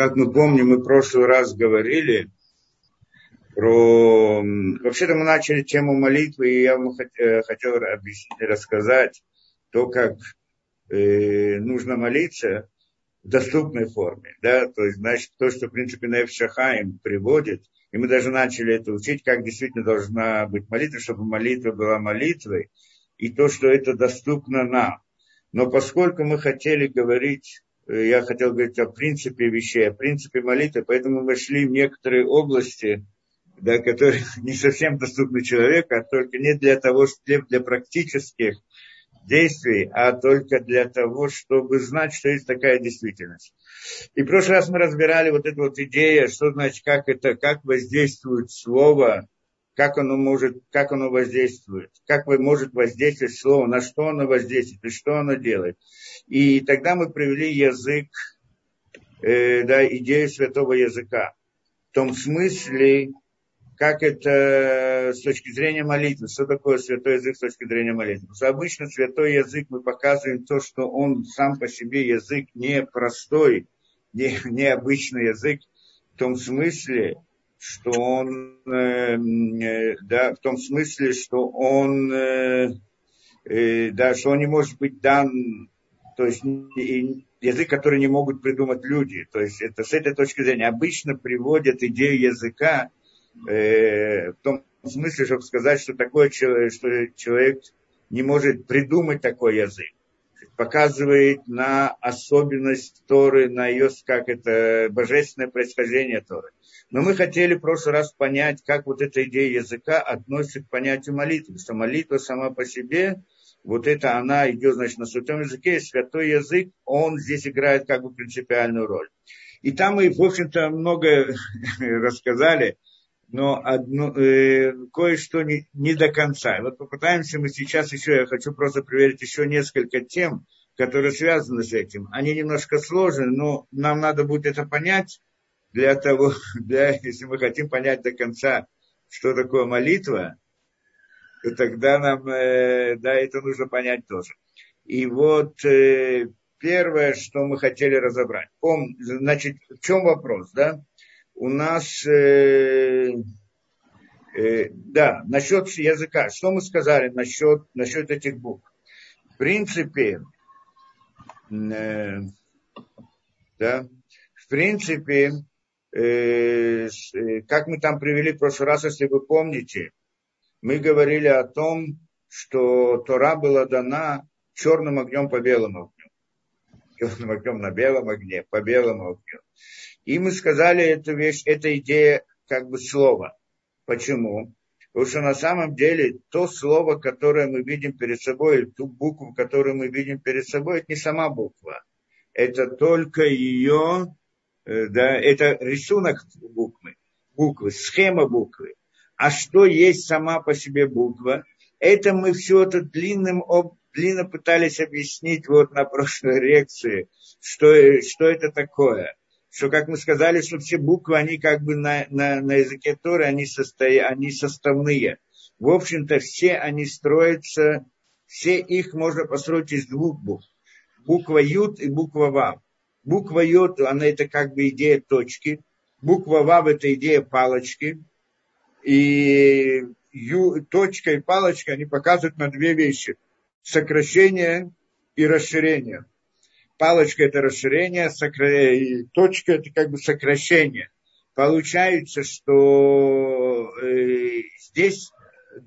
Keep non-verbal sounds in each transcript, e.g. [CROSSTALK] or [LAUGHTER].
как мы помним, мы в прошлый раз говорили про... Вообще-то мы начали тему молитвы, и я вам э, хотел объяснить, рассказать то, как э, нужно молиться в доступной форме. Да? То есть, значит, то, что, в принципе, Неф Шахаим приводит, и мы даже начали это учить, как действительно должна быть молитва, чтобы молитва была молитвой, и то, что это доступно нам. Но поскольку мы хотели говорить, я хотел говорить о принципе вещей, о принципе молитвы, поэтому мы шли в некоторые области, да, которые [LAUGHS] не совсем доступны человеку, а только не для того, для, для практических действий, а только для того, чтобы знать, что есть такая действительность. И в прошлый раз мы разбирали вот эту вот идею, что значит, как это, как воздействует слово, как оно может, как оно воздействует, как может воздействовать слово, на что оно воздействует и что оно делает. И тогда мы привели язык, э, да, идею святого языка. В том смысле, как это с точки зрения молитвы, что такое святой язык с точки зрения молитвы. Что обычно святой язык мы показываем то, что он сам по себе язык не простой, не, не обычный язык, в том смысле, что он, э, э, да, в том смысле, что он, э, да, что он не может быть дан, то есть язык, который не могут придумать люди. То есть это с этой точки зрения обычно приводят идею языка в том смысле, чтобы сказать, что человек, что человек не может придумать такой язык. Показывает на особенность Торы, на ее, как это, божественное происхождение Торы. Но мы хотели в прошлый раз понять, как вот эта идея языка относится к понятию молитвы. Что молитва сама по себе, вот это она идет, значит, на святом языке, и святой язык, он здесь играет как бы принципиальную роль. И там мы, в общем-то, много [LAUGHS] рассказали но одно, э, кое-что не, не до конца. Вот попытаемся мы сейчас еще, я хочу просто проверить еще несколько тем, которые связаны с этим. Они немножко сложны, но нам надо будет это понять для того, [LAUGHS] для, если мы хотим понять до конца, что такое молитва, то тогда нам, э, да, это нужно понять тоже. И вот э, первое, что мы хотели разобрать. Он, значит, в чем вопрос, да? У нас, э, э, да, насчет языка. Что мы сказали насчет, насчет этих букв? В принципе, э, да, в принципе, э, э, как мы там привели в прошлый раз, если вы помните, мы говорили о том, что Тора была дана черным огнем по белому огню. Черным огнем на белом огне, по белому огню. И мы сказали эту вещь, эта идея как бы слова. Почему? Потому что на самом деле то слово, которое мы видим перед собой, ту букву, которую мы видим перед собой, это не сама буква. Это только ее, э, да, это рисунок буквы, буквы, схема буквы. А что есть сама по себе буква? Это мы все это длинным, длинно пытались объяснить вот на прошлой лекции, что, что это такое что, как мы сказали, что все буквы, они как бы на, на, на языке Торы, они, состоя, они составные. В общем-то, все они строятся, все их можно построить из двух букв. Буква Ют и буква Вав. Буква Ют, она это как бы идея точки. Буква Вав это идея палочки. И ю, точка и палочка, они показывают на две вещи. Сокращение и расширение палочка это расширение, сокра... точка это как бы сокращение. Получается, что э, здесь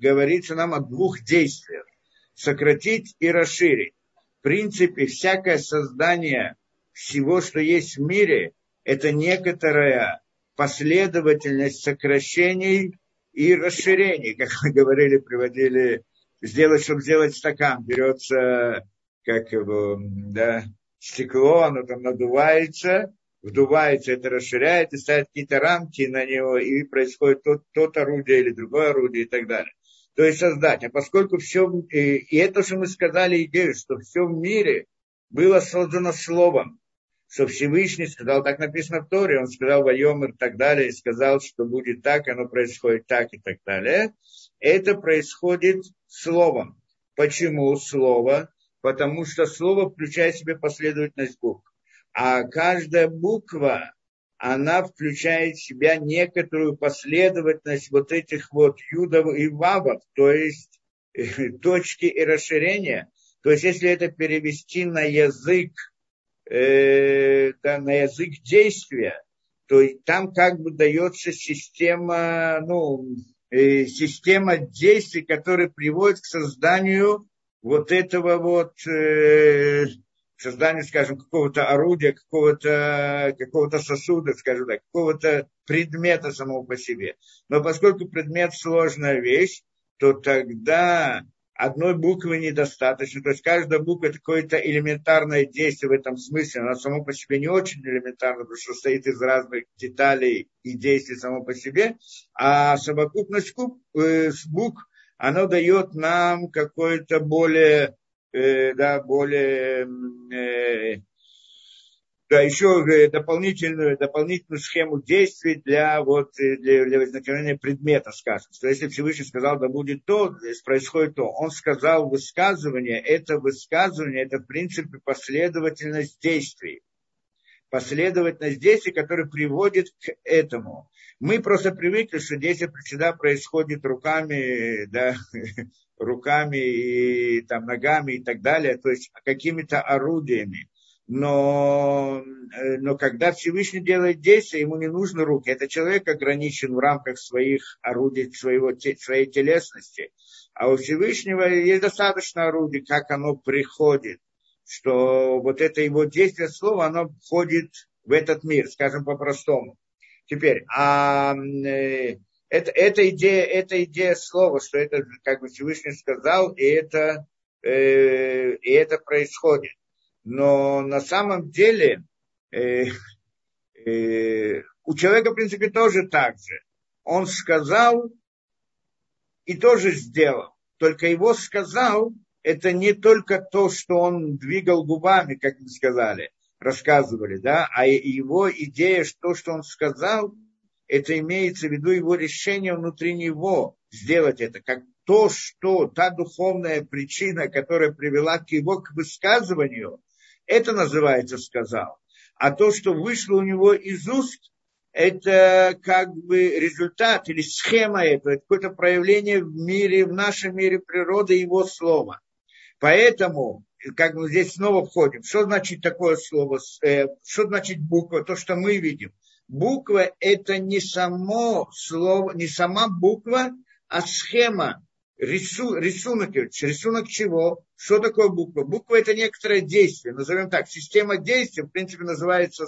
говорится нам о двух действиях. Сократить и расширить. В принципе, всякое создание всего, что есть в мире, это некоторая последовательность сокращений и расширений, как мы говорили, приводили, сделать, чтобы сделать стакан, берется, как его, да, стекло, оно там надувается, вдувается, это расширяет и ставит какие-то рамки на него, и происходит тот, тот орудие или другое орудие и так далее. То есть создать. А поскольку все, и это, что мы сказали идею, что все в мире было создано словом, что Всевышний сказал, так написано в Торе, он сказал Вайомер и так далее, и сказал, что будет так, оно происходит так и так далее. Это происходит словом. Почему слово? Потому что слово включает в себя последовательность букв. А каждая буква, она включает в себя некоторую последовательность вот этих вот юдов и вавов, то есть э, точки и расширения. То есть если это перевести на язык, э, да, на язык действия, то там как бы дается система, ну, э, система действий, которая приводит к созданию вот этого вот э, создание, скажем, какого-то орудия, какого-то какого сосуда, скажем так, какого-то предмета самого по себе. Но поскольку предмет сложная вещь, то тогда одной буквы недостаточно. То есть каждая буква это какое-то элементарное действие в этом смысле. Она само по себе не очень элементарно, потому что состоит из разных деталей и действий само по себе. А совокупность э, букв, она дает нам какое-то более Э, да, более, э, да, еще э, дополнительную, дополнительную схему действий для, вот, для, для возникновения предмета, скажем. Что если Всевышний сказал, да будет то, происходит то. Он сказал высказывание, это высказывание, это в принципе последовательность действий. Последовательность действий, которая приводит к этому. Мы просто привыкли, что действие всегда происходит руками, да, [LAUGHS] руками и там, ногами и так далее, то есть какими-то орудиями. Но, э, но когда Всевышний делает действие, ему не нужны руки. Это человек ограничен в рамках своих орудий, своего, своей телесности. А у Всевышнего есть достаточно орудий, как оно приходит, что вот это его действие слова, оно входит в этот мир, скажем по-простому. Теперь, а э, это, это, идея, это идея слова, что это, как бы Всевышний сказал, и это, э, и это происходит. Но на самом деле э, э, у человека, в принципе, тоже так же. Он сказал и тоже сделал. Только его сказал, это не только то, что он двигал губами, как мы сказали, рассказывали, да, а его идея, что, что он сказал, это имеется в виду его решение внутри него сделать это, как то, что та духовная причина, которая привела к его к высказыванию, это называется сказал. А то, что вышло у него из уст, это как бы результат или схема этого, это какое-то проявление в мире, в нашем мире природы его слова. Поэтому, как мы здесь снова входим, что значит такое слово, э, что значит буква, то, что мы видим буква это не само слово, не сама буква, а схема, рису, рисунок, рисунок чего? Что такое буква? Буква это некоторое действие, назовем так, система действий, в принципе, называется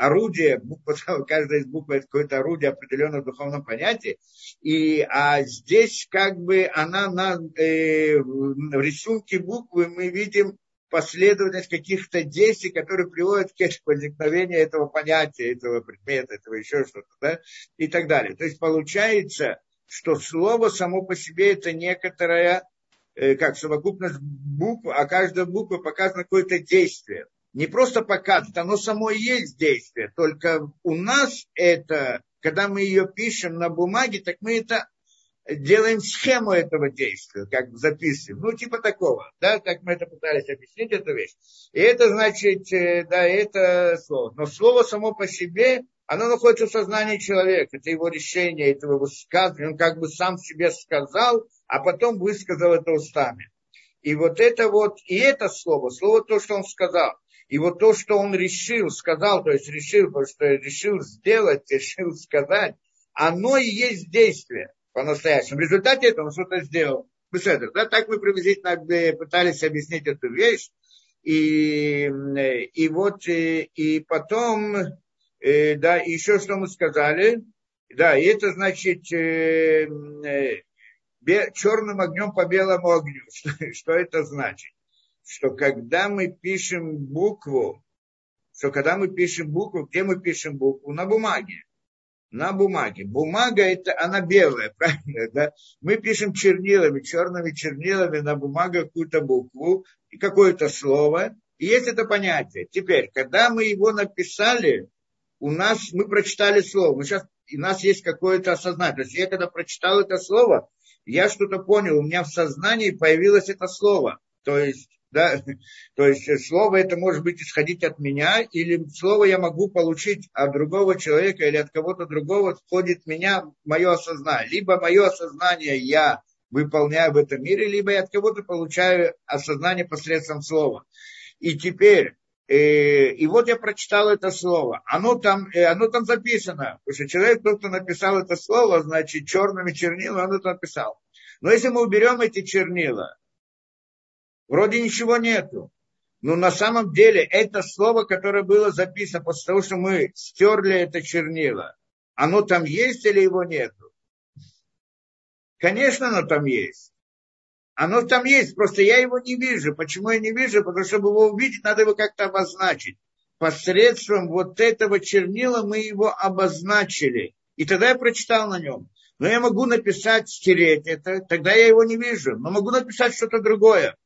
орудие, [LAUGHS] каждая из букв это какое-то орудие определенного духовного понятия, и, а здесь как бы она на, э, в рисунке буквы мы видим последовательность каких-то действий, которые приводят к возникновению этого понятия, этого предмета, этого еще что-то, да, и так далее. То есть получается, что слово само по себе это некоторая, э, как совокупность букв, а каждая буква показывает какое-то действие. Не просто показывает, оно само и есть действие, только у нас это, когда мы ее пишем на бумаге, так мы это делаем схему этого действия, как записываем. Ну, типа такого, да, как мы это пытались объяснить, эту вещь. И это значит, э, да, это слово. Но слово само по себе, оно находится в сознании человека. Это его решение, это его высказывание. Он как бы сам себе сказал, а потом высказал это устами. И вот это вот, и это слово, слово то, что он сказал. И вот то, что он решил, сказал, то есть решил, потому что решил сделать, [LAUGHS] решил сказать, оно и есть действие по-настоящему. В результате этого он что-то сделал. Да, так мы приблизительно пытались объяснить эту вещь. И, и вот, и, и потом, э, да, еще что мы сказали, да, и это значит э, э, черным огнем по белому огню. [LAUGHS] Что, что это значит? Что когда мы пишем букву, что когда мы пишем букву, где мы пишем букву? На бумаге на бумаге. Бумага это она белая, [LAUGHS] правильно, да? Мы пишем чернилами, черными чернилами на бумагу какую-то букву и какое-то слово. И есть это понятие. Теперь, когда мы его написали, у нас, мы прочитали слово, мы сейчас, у нас есть какое-то осознание. То есть я когда прочитал это слово, я что-то понял, у меня в сознании появилось это слово. То есть Да? То есть слово это может быть исходить от меня, или слово я могу получить от другого человека или от кого-то другого, входит в меня мое осознание. Либо мое осознание я выполняю в этом мире, либо я от кого-то получаю осознание посредством слова. И теперь, э, и вот я прочитал это слово. Оно там, э, оно там записано. Потому что человек, тот, кто написал это слово, значит, черными чернилами, он это написал. Но если мы уберем эти чернила, вроде ничего нету. Но на самом деле это слово, которое было записано после того, что мы стерли это чернило, оно там есть или его нету? Конечно, оно там есть. Оно там есть, просто я его не вижу. Почему я не вижу? Потому что, чтобы его увидеть, надо его как-то обозначить. Посредством вот этого чернила мы его обозначили. И тогда я прочитал на нем. Но я могу написать, стереть это, тогда я его не вижу. Но могу написать что-то другое.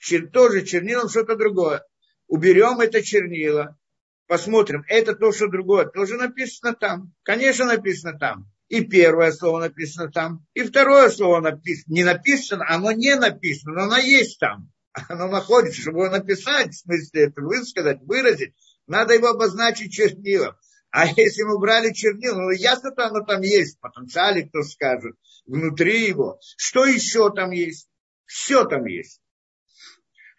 Чер, тоже чернилом что-то другое. Уберем это чернило, посмотрим, это то, что другое, тоже написано там. Конечно, написано там. И первое слово написано там, и второе слово написано. Не написано, оно не написано, но оно есть там. [LAUGHS] Оно находится, чтобы его написать, в смысле это высказать, выразить, надо его обозначить чернилом. А [LAUGHS] если мы брали чернила, ну ясно, что оно там есть, в потенциале, кто скажет, внутри его. Что еще там есть? Все там есть.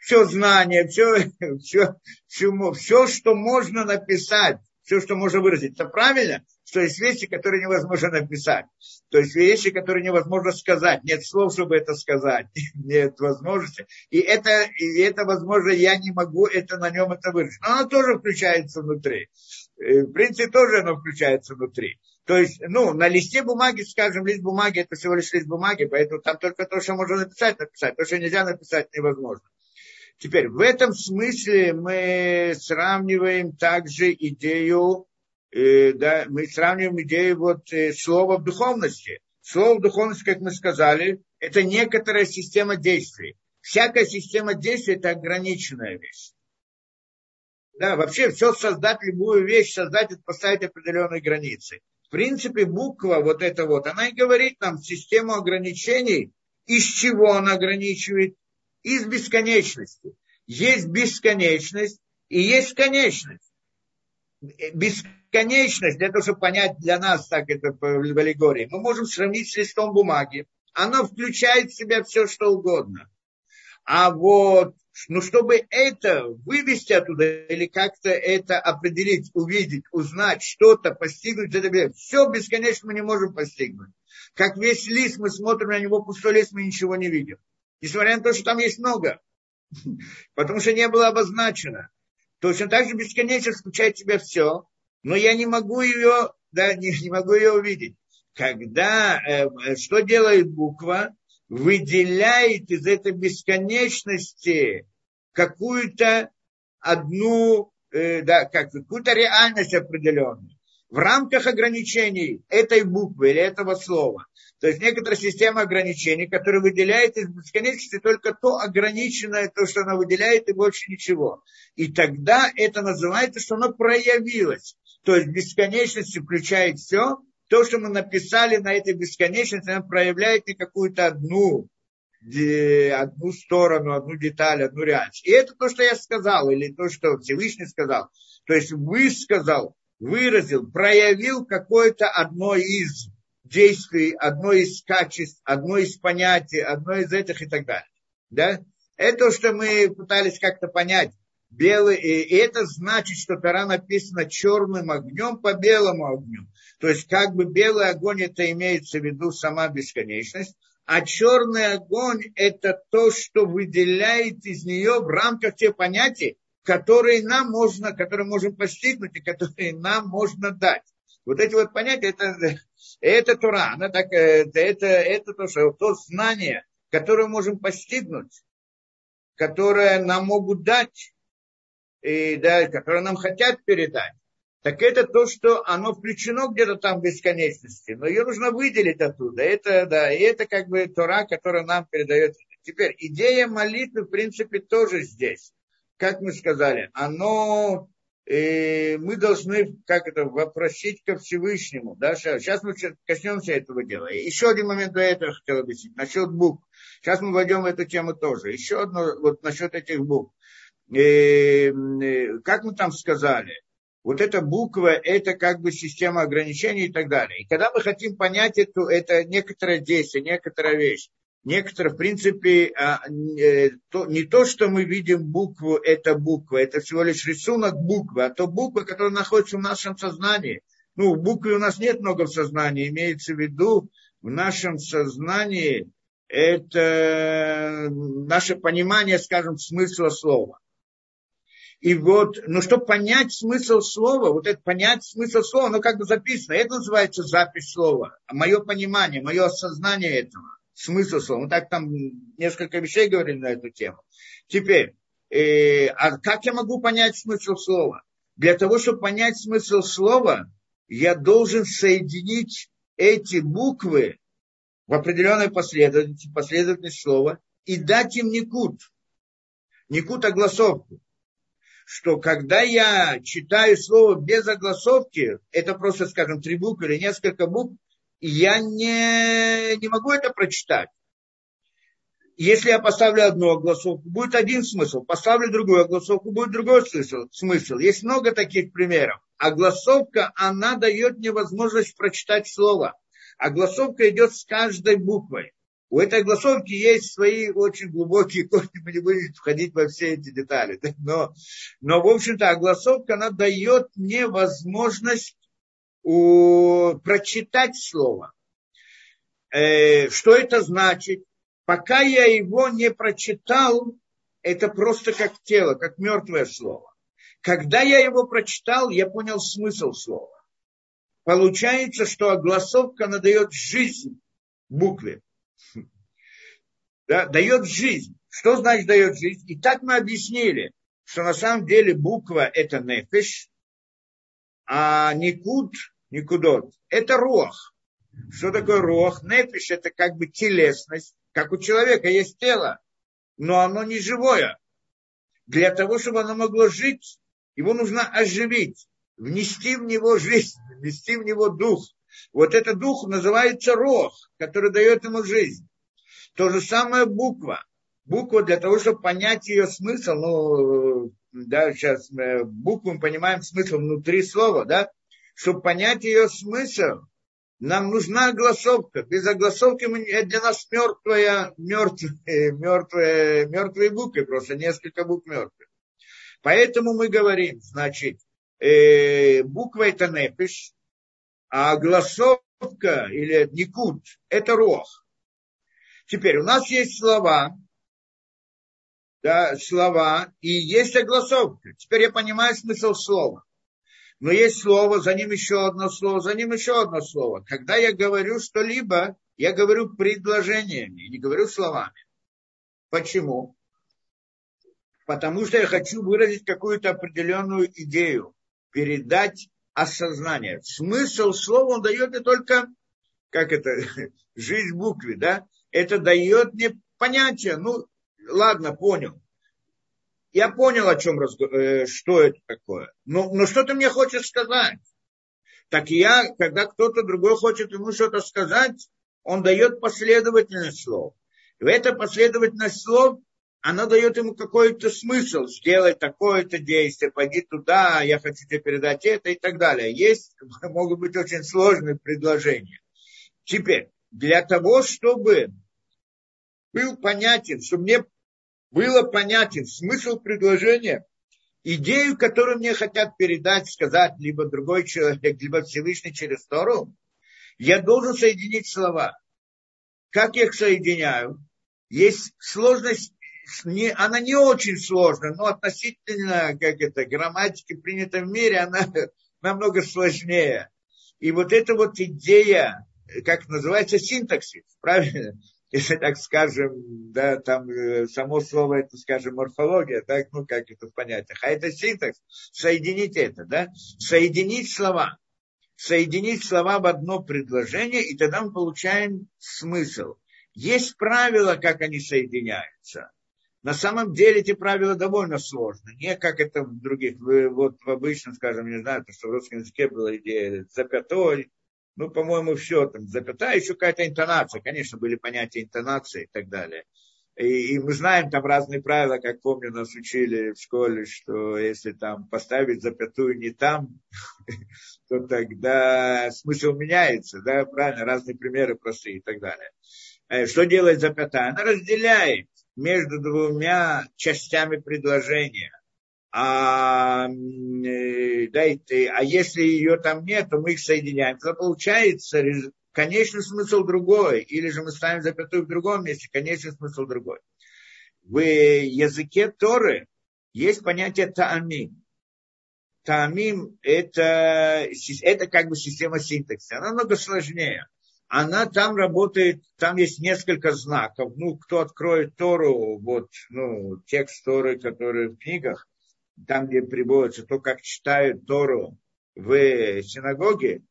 Все знание, все, [LAUGHS] все, все, все, что можно написать, все, что можно выразить. Это правильно? Что есть вещи, которые невозможно написать. То есть вещи, которые невозможно сказать. Нет слов, чтобы это сказать. [LAUGHS] Нет возможности. И это, и это возможно, я не могу это на нем это выразить. Но оно тоже включается внутри. В принципе, тоже оно включается внутри. То есть, ну, на листе бумаги, скажем, лист бумаги, это всего лишь лист бумаги, поэтому там только то, что можно написать, написать. То, что нельзя написать, невозможно. Теперь, в этом смысле мы сравниваем также идею, э, да, мы сравниваем идею вот э, слова в духовности. Слово в духовности, как мы сказали, это некоторая система действий. Всякая система действий – это ограниченная вещь. Да, вообще все создать, любую вещь создать, это поставить определенные границы. В принципе, буква вот эта вот, она и говорит нам систему ограничений, из чего она ограничивает, из бесконечности. Есть бесконечность и есть конечность. Бесконечность, для того, чтобы понять для нас, так это в аллегории, мы можем сравнить с листом бумаги. Оно включает в себя все, что угодно. А вот ну, чтобы это вывести оттуда или как-то это определить, увидеть, узнать, что-то постигнуть, это все бесконечно мы не можем постигнуть. Как весь лист, мы смотрим на него, пустой лист, мы ничего не видим. Несмотря на то, что там есть много. Потому что не было обозначено. Точно так же бесконечность включает в себя все, но я не могу ее, да, не, не могу ее увидеть. Когда, э, что делает буква? выделяет из этой бесконечности какую-то одну, э, да, как, какую-то реальность определенную в рамках ограничений этой буквы или этого слова. То есть некоторая система ограничений, которая выделяет из бесконечности только то ограниченное, то, что она выделяет, и больше ничего. И тогда это называется, что оно проявилось. То есть бесконечность включает все, то, что мы написали на этой бесконечности, она проявляет не какую-то одну, одну сторону, одну деталь, одну реальность. И это то, что я сказал, или то, что Всевышний сказал. То есть высказал, выразил, проявил какое-то одно из действий, одно из качеств, одно из понятий, одно из этих и так далее. Да? Это, что мы пытались как-то понять, белый, и это значит, что Тора написана черным огнем по белому огню. То есть как бы белый огонь это имеется в виду сама бесконечность, а черный огонь это то, что выделяет из нее в рамках тех понятий, которые нам можно, которые можем постигнуть и которые нам можно дать. Вот эти вот понятия, это, это Тура, она так, это, это, это то, что, то знание, которое можем постигнуть, которое нам могут дать, и, да, которые нам хотят передать, так это то, что оно включено где-то там в бесконечности, но ее нужно выделить оттуда. Это, да, и это как бы Тора, которая нам передает. Теперь идея молитвы, в принципе, тоже здесь. Как мы сказали, оно мы должны, как это, вопросить ко Всевышнему. Да? Сейчас мы коснемся этого дела. Еще один момент до этого хотел объяснить. Насчет букв. Сейчас мы войдем в эту тему тоже. Еще одно вот насчет этих букв. Э, как мы там сказали, вот эта буква, это как бы система ограничений и так далее. И когда мы хотим понять эту, это некоторое действие, некоторая вещь, некоторые, в принципе, а, то, не то, что мы видим букву, это буква, это всего лишь рисунок буквы, а то буква, которая находится в нашем сознании. Ну, буквы у нас нет много в сознании, имеется в виду в нашем сознании это наше понимание, скажем, смысла слова. И вот, ну, чтобы понять смысл слова, вот это понять смысл слова, оно как бы записано. Это называется запись слова. Мое понимание, мое осознание этого, смысл слова. Мы так там несколько вещей говорили на эту тему. Теперь, э, а как я могу понять смысл слова? Для того, чтобы понять смысл слова, я должен соединить эти буквы в определенной последовательности, последовательность слова, и дать им никут. Никут огласовку что когда я читаю слово без огласовки, это просто, скажем, три буквы или несколько букв, я не, не могу это прочитать. Если я поставлю одну огласовку, будет один смысл. Поставлю другую огласовку, будет другой смысл. смысл. Есть много таких примеров. Огласовка, она дает мне возможность прочитать слово. Огласовка идет с каждой буквой. У этой огласовки есть свои очень глубокие корни, мы не будем входить во все эти детали. [LAUGHS] Но, но в общем-то, огласовка, она дает мне возможность у, прочитать слово. Э, что это значит? Пока я его не прочитал, это просто как тело, как мертвое слово. Когда я его прочитал, я понял смысл слова. Получается, что огласовка надает жизнь букве да, дает жизнь. Что значит дает жизнь? И так мы объяснили, что на самом деле буква это нефиш, а никуд, никудот, это рох. Что такое рох? Нефиш это как бы телесность. Как у человека есть тело, но оно не живое. Для того, чтобы оно могло жить, его нужно оживить, внести в него жизнь, [LAUGHS] внести в него дух. Вот этот дух называется рох, который дает ему жизнь. То же самое буква. Буква для того, чтобы понять ее смысл, ну, да, сейчас букву мы понимаем смысл внутри слова, да, чтобы понять ее смысл, нам нужна огласовка. Без огласовки мы, это для нас мертвая, мертвые, мертвые, мертвые буквы, просто несколько букв мертвых. Поэтому мы говорим, значит, э, буква это непиш, а огласовка или никут это рох. Теперь у нас есть слова, да, слова, и есть огласовка. Теперь я понимаю смысл слова. Но есть слово, за ним еще одно слово, за ним еще одно слово. Когда я говорю что-либо, я говорю предложениями, не говорю словами. Почему? Потому что я хочу выразить какую-то определенную идею, передать осознание. Смысл слова он дает не только, как это, [LAUGHS] жизнь буквы, да, это дает мне понятие, ну, ладно, понял. Я понял, о чем разговор, э, что это такое. Но, но что ты мне хочешь сказать? Так я, когда кто-то другой хочет ему что-то сказать, он дает последовательность слов. И эта последовательность слов, она дает ему какой-то смысл, сделать такое-то действие, пойди туда, я хочу тебе передать это и так далее. Есть, [LAUGHS] могут быть очень сложные предложения. Теперь, для того, чтобы был понятен, чтобы мне было понятен смысл предложения, идею, которую мне хотят передать, сказать либо другой человек, либо Всевышний через Тору, я должен соединить слова. Как я их соединяю? Есть сложность, не, она не очень сложная, но относительно, как это, грамматики принято в мире, она [LAUGHS] намного сложнее. И вот эта вот идея, как называется, синтаксис, [LAUGHS] правильно? Если так скажем, да, там э, само слово это, скажем, морфология, так, ну, как это в понятиях, а это синтакс, соединить это, да, соединить слова, соединить слова в одно предложение, и тогда мы получаем смысл. Есть правила, как они соединяются. На самом деле эти правила довольно сложны. Не как это в других. Вот в обычном, скажем, не знаю, то, что в русском языке была идея запятой. Ну, по-моему, все там. Запятая, еще какая-то интонация. Конечно, были понятия интонации и так далее. И, и мы знаем там разные правила, как помню, нас учили в школе, что если там поставить запятую не там, [LAUGHS] то тогда смысл меняется, да, правильно, разные примеры простые и так далее. Э, что делает запятая? Она разделяет между двумя частями предложения. А, э, да, а если ее там нет, то мы их соединяем. То получается конечный смысл другой, или же мы ставим запятую в другом месте, конечный смысл другой. В языке Торы есть понятие таамим. Таамим это, это как бы система синтаксиса. Она много сложнее. Она там работает, там есть несколько знаков. Ну, кто откроет Тору, вот, ну, текст Торы, который в книгах, там, где приводится то, как читают Тору в синагоге,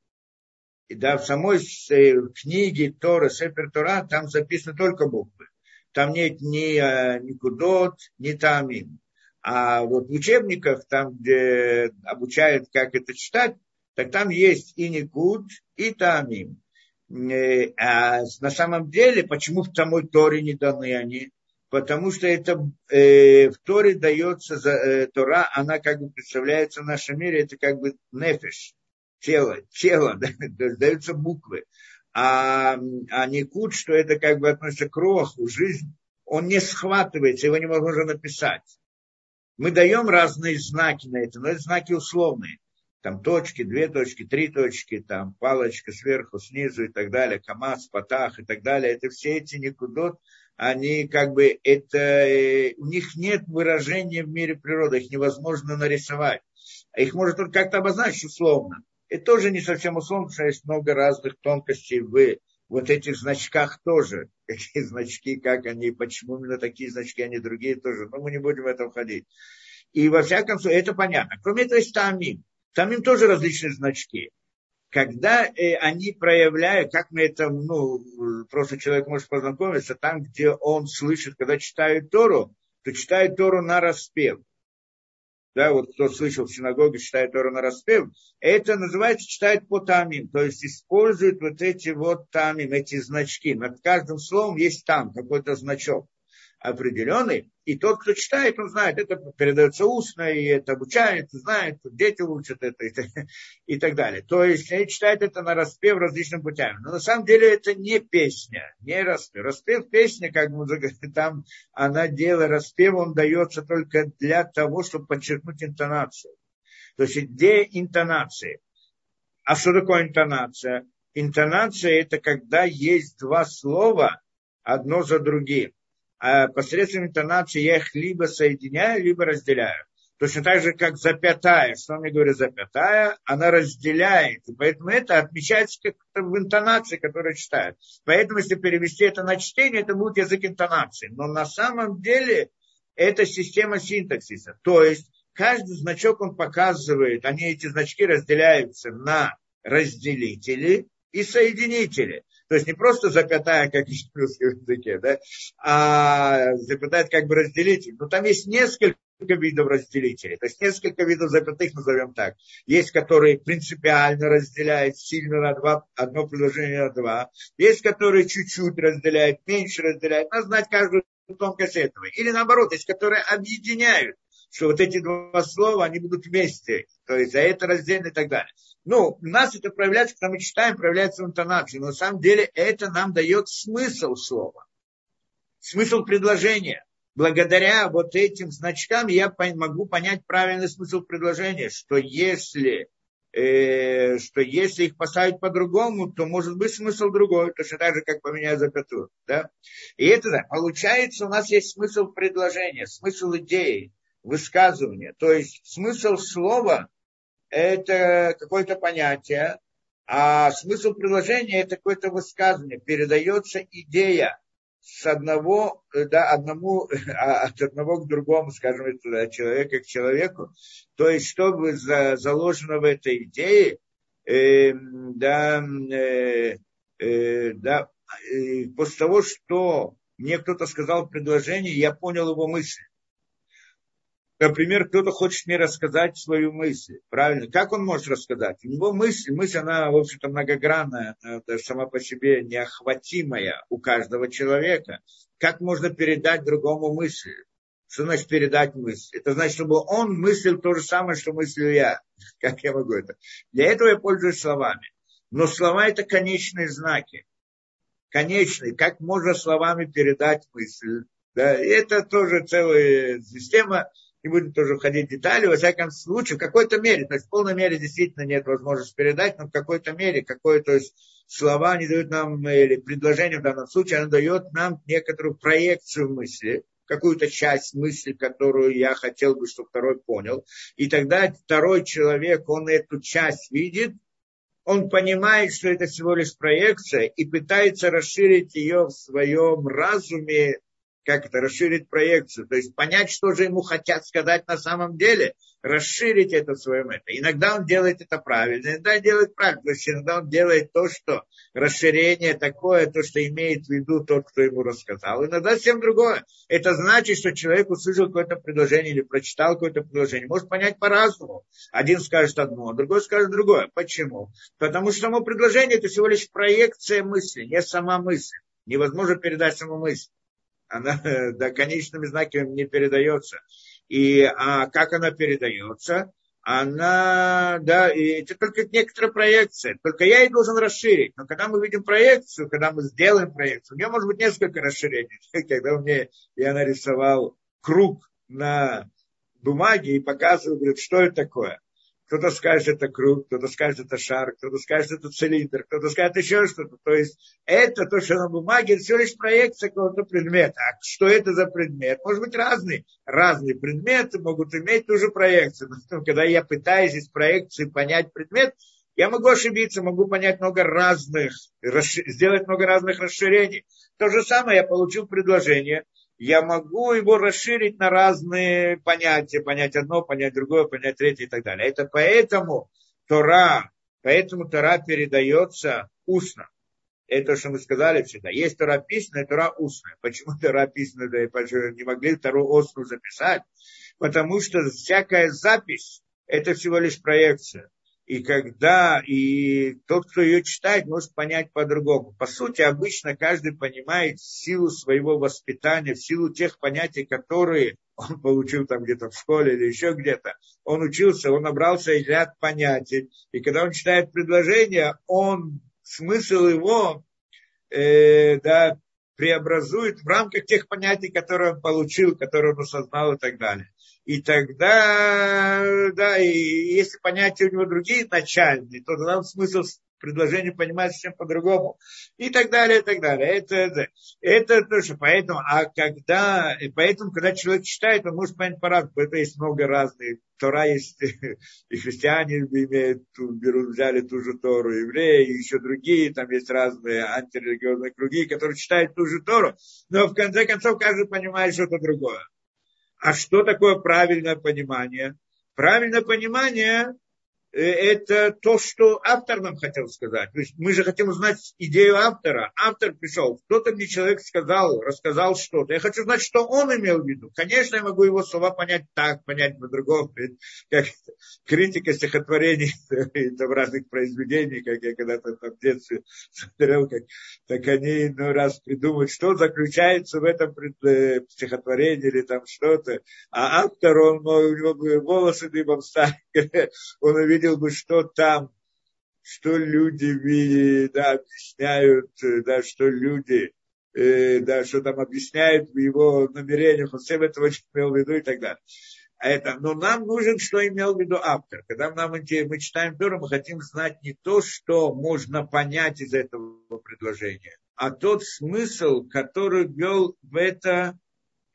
и да, в самой э, книге Тора, Сепер Тора, там записаны только буквы. Там нет ни, э, ни кудот, ни тамин. А вот в учебниках, там, где обучают, как это читать, так там есть и никуд, и тамим. Э, а на самом деле, почему в самой Торе не даны они? Потому что это э, в Торе дается за, э, Тора, она как бы представляется в нашем мире, это как бы нефиш, тело, тело, [LAUGHS] да, даются буквы. А, а не кут, что это как бы относится к роху, жизнь, он не схватывается, его невозможно написать. Мы даем разные знаки на это, но это знаки условные. Там точки, две точки, три точки, там палочка сверху, снизу и так далее, КАМАЗ, Патах и так далее. Это все эти никудот, они как бы, это, э, у них нет выражения в мире природы, их невозможно нарисовать. Их можно только как-то обозначить условно. Это тоже не совсем условно, потому что есть много разных тонкостей в вот этих значках тоже. [LAUGHS] Какие значки, как они, почему именно такие значки, а не другие тоже. Но мы не будем в это входить. И во всяком случае, это понятно. Кроме этого, есть тамим. Тамим тоже различные значки. Когда э, они проявляют, как мы это, ну, просто человек может познакомиться, там, где он слышит, когда читает Тору, то читает Тору на распев да, вот кто слышал в синагоге, читает Тору на распев, это называется читает по тамим, то есть использует вот эти вот тамим, эти значки. Над каждым словом есть там какой-то значок определенный, и тот, кто читает, он знает, это передается устно, и это обучает, знает, дети учат это и, и так далее. То есть они читают это на распев различным путями. Но на самом деле это не песня, не распев. Распев песня, как мы там она делает, распев он дается только для того, чтобы подчеркнуть интонацию. То есть идея интонации. А что такое интонация? Интонация это когда есть два слова одно за другим посредством интонации я их либо соединяю, либо разделяю. Точно так же, как запятая. Что мне говорит запятая? Она разделяет. И поэтому это отмечается как в интонации, которую читают. Поэтому, если перевести это на чтение, это будет язык интонации. Но на самом деле это система синтаксиса. То есть каждый значок он показывает, они эти значки разделяются на разделители и соединители. То есть не просто запятая, как в русском языке, да, а запятая как бы разделитель. Но там есть несколько видов разделителей. То есть несколько видов запятых, назовем так. Есть, которые принципиально разделяют сильно на два, одно предложение на два. Есть, которые чуть-чуть разделяют, меньше разделяют. Надо знать каждую тонкость этого. Или наоборот, есть, которые объединяют что вот эти два слова, они будут вместе. То есть, за это раздельно и так далее. Ну, у нас это проявляется, когда мы читаем, проявляется в интонации. Но на самом деле это нам дает смысл слова. Смысл предложения. Благодаря вот этим значкам я могу понять правильный смысл предложения, что если, э, что если их поставить по-другому, то может быть смысл другой, точно так же, как поменять запятую. Да? И это да, получается, у нас есть смысл предложения, смысл идеи, высказывания. То есть смысл слова – это какое-то понятие, а смысл предложения – это какое-то высказывание. Передается идея с одного, да, одному, [LAUGHS] а, от одного к другому, скажем, от человека к человеку. То есть, чтобы за, заложено в этой идее, э, да, э, э, да, э, после того, что мне кто-то сказал предложение, я понял его мысль. Например, кто-то хочет мне рассказать свою мысль. Правильно? Как он может рассказать? У него мысль, мысль, она, в общем-то, многогранная, даже сама по себе неохватимая у каждого человека. Как можно передать другому мысль? Что значит передать мысль? Это значит, чтобы он мыслил то же самое, что мыслю я. [LAUGHS] Как я могу это? Для этого я пользуюсь словами. Но слова это конечные знаки. Конечные. Как можно словами передать мысль? Да, это тоже целая система не будем тоже входить в детали, во всяком случае, в какой-то мере, то есть в полной мере действительно нет возможности передать, но в какой-то мере, какое, то слова не дают нам, или предложение в данном случае, оно дает нам некоторую проекцию мысли, какую-то часть мысли, которую я хотел бы, чтобы второй понял. И тогда второй человек, он эту часть видит, он понимает, что это всего лишь проекция, и пытается расширить ее в своем разуме как это, расширить проекцию, то есть понять, что же ему хотят сказать на самом деле, расширить это в это. Иногда он делает это правильно, иногда делает правильно, то есть иногда он делает то, что расширение такое, то, что имеет в виду тот, кто ему рассказал, иногда совсем другое. Это значит, что человек услышал какое-то предложение или прочитал какое-то предложение, может понять по-разному. Один скажет одно, другой скажет другое. Почему? Потому что само предложение это всего лишь проекция мысли, не сама мысль. Невозможно передать саму мысль она да, конечными знаками не передается. И а как она передается? Она, да, и это только некоторая проекция. Только я и должен расширить. Но когда мы видим проекцию, когда мы сделаем проекцию, у нее может быть несколько расширений. [LAUGHS] Когда мне, я нарисовал круг на бумаге и показываю, говорит, что это такое. Кто-то скажет, это круг, кто-то скажет, это шар, кто-то скажет, это цилиндр, кто-то скажет еще что-то. То есть это то, что на бумаге, это всего лишь проекция какого-то предмета. А что это за предмет? Может быть разный. Разные предметы могут иметь ту же проекцию. Но когда я пытаюсь из проекции понять предмет, я могу ошибиться, могу понять много разных, сделать много разных расширений. То же самое я получил предложение – я могу его расширить на разные понятия, понять одно, понять другое, понять третье и так далее. Это поэтому Тора, поэтому Тора передается устно. Это, что мы сказали всегда. Есть Тора письменная, Тора устная. Почему Тора письменная, да, не могли Тору устную записать? Потому что всякая запись – это всего лишь проекция и когда и тот, кто ее читает, может понять по-другому. По сути, обычно каждый понимает силу своего воспитания, в силу тех понятий, которые он получил там где-то в школе или еще где-то. Он учился, он набрался ряд понятий. И когда он читает предложение, он смысл его э, да, преобразует в рамках тех понятий, которые он получил, которые он осознал и так далее. И тогда, да, и если понятия у него другие начальные, то тогда смысл предложение понимать совсем по-другому. И так далее, и так далее. Это, это, это тоже, поэтому, а когда, и поэтому, когда человек читает, он может понять по-разному. Это есть много разных. Тора есть, [LAUGHS] и христиане имеют, берут, взяли ту же Тору, евреи, и еще другие, там есть разные антирелигиозные круги, которые читают ту же Тору, но в конце концов каждый понимает что-то другое. А что такое правильное понимание? Правильное понимание это то, что автор нам хотел сказать. То есть мы же хотим узнать идею автора. Автор пришел, кто-то мне человек сказал, рассказал что-то. Я хочу знать, что он имел в виду. Конечно, я могу его слова понять так, понять по-другому. Как критика стихотворений [LAUGHS] в разных произведениях, как я когда-то в детстве смотрел, как, так они иной раз придумают, что заключается в этом э, стихотворении или там что-то. А автор, он, у него волосы дыбом стали. [LAUGHS] Он увидел видел бы, что там, что люди видят, да, объясняют, да, что люди, э, да, что там объясняют в его намерениях, он всем этого [LAUGHS] имел в виду и так далее. А это, но нам нужен, что имел в виду автор. Когда нам, мы читаем Тору, мы хотим знать не то, что можно понять из этого предложения, а тот смысл, который ввел в это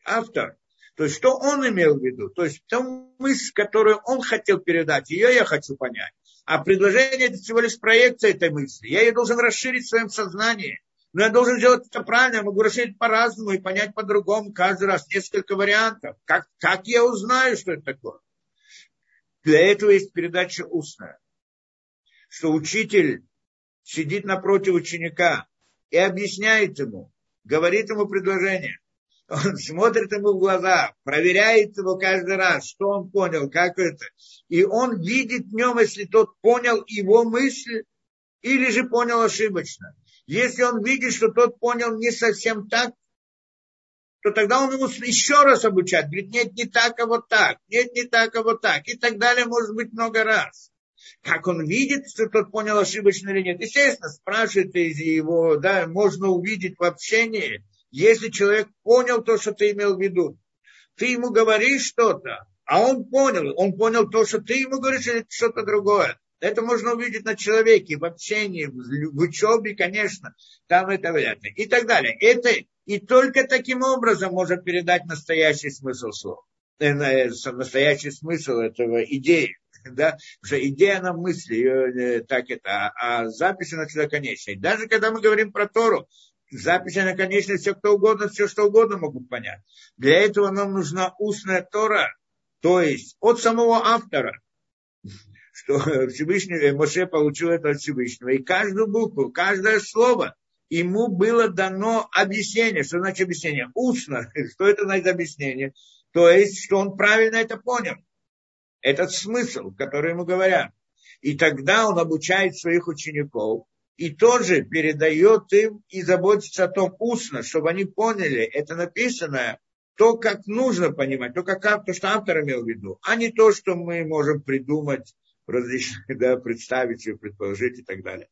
автор. То есть, что он имел в виду? То есть, ту мысль, которую он хотел передать, ее я хочу понять. А предложение это всего лишь проекция этой мысли. Я ее должен расширить в своем сознании. Но я должен сделать это правильно, я могу расширить по-разному и понять по-другому каждый раз несколько вариантов. Как, как я узнаю, что это такое? Для этого есть передача устная. Что учитель сидит напротив ученика и объясняет ему. говорит ему предложение. Он смотрит ему в глаза, проверяет его каждый раз, что он понял, как это. И он видит в нем, если тот понял его мысль, или же понял ошибочно. Если он видит, что тот понял не совсем так, то тогда он ему еще раз обучает. Говорит, нет, не так, а вот так. Нет, не так, а вот так. И так далее, может быть, много раз. Как он видит, что тот понял ошибочно или нет. Естественно, спрашивает его, да, можно увидеть в общении, если человек понял то, что ты имел в виду. Ты ему говоришь что-то, а он понял, он понял то, что ты ему говоришь, или что-то другое. Это можно увидеть на человеке, в общении, в учебе, конечно, там это вряд ли. И так далее. Это и только таким образом может передать настоящий смысл слова. Э, настоящий смысл этого идеи. [LAUGHS] Да? Что идея на мысли, э, так это, а запись на всегда конечной. Даже когда мы говорим про Тору, записи на конечной все кто угодно, все что угодно могут понять. Для этого нам нужна устная Тора, то есть от самого автора что Всевышний, э, Моше получил это от Всевышнего. И каждую букву, каждое слово ему было дано объяснение. Что значит объяснение? Устно. [LAUGHS] Что это значит объяснение? То есть, что он правильно это понял. Этот смысл, который ему говорят. И тогда он обучает своих учеников и тоже передает им и заботится о том устно, чтобы они поняли, это написано, то, как нужно понимать, то, как, то, что автор имел в виду, а не то, что мы можем придумать различные, [LAUGHS] да, представить себе, предположить и так далее.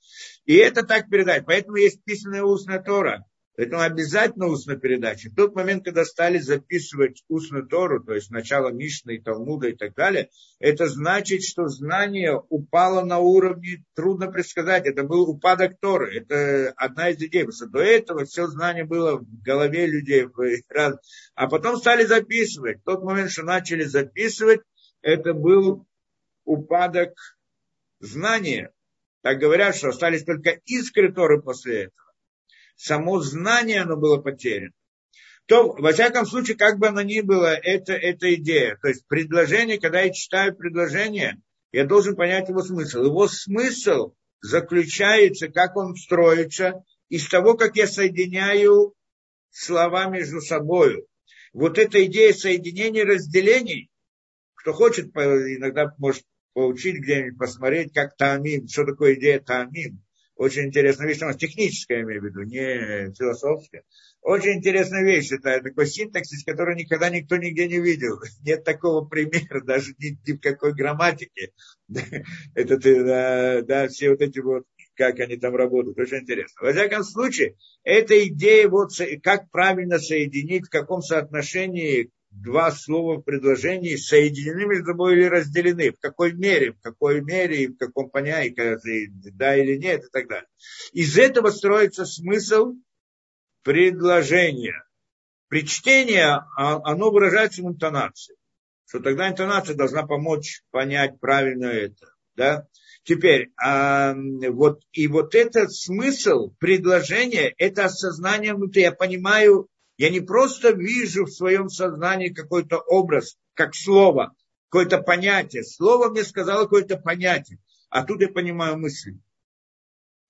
И это так передать. Поэтому есть письменная устная Тора. Поэтому обязательно устная передача. В тот момент, когда стали записывать устную Тору, то есть начало Мишны и Талмуда и так далее, это значит, что знание упало на уровне, трудно предсказать, это был упадок Торы. Это одна из идей. Потому что до этого все знание было в голове людей. А потом стали записывать. В тот момент, что начали записывать, это был упадок знания. Так говорят, что остались только искры Торы после этого. Само знание, оно было потеряно. То, во всяком случае, как бы оно ни было, это, это идея. То есть предложение, когда я читаю предложение, я должен понять его смысл. Его смысл заключается, как он строится, из того, как я соединяю слова между собой. Вот эта идея соединения разделений, кто хочет, иногда может поучить где-нибудь, посмотреть, как таамим, что такое идея таамим. Очень интересная вещь, но техническая, я имею в виду, не философская. Очень интересная вещь, это такой синтаксис, который никогда никто нигде не видел. [LAUGHS] Нет такого примера, [LAUGHS] даже ни, ни в какой грамматике. [LAUGHS] Это ты, да, да, все вот эти вот, как они там работают, очень интересно. Во всяком случае, эта идея, вот, как правильно соединить, в каком соотношении два слова в предложении соединены между собой или разделены, в какой мере, в какой мере и в каком понятии, да или нет и так далее. Из этого строится смысл предложения. При чтении оно выражается в интонации, что тогда интонация должна помочь понять правильно это. Да? Теперь, а, вот, и вот этот смысл предложения, это осознание внутри. Я понимаю, я не просто вижу в своем сознании какой-то образ, как слово, какое-то понятие. Слово мне сказало какое-то понятие, а тут я понимаю мысль,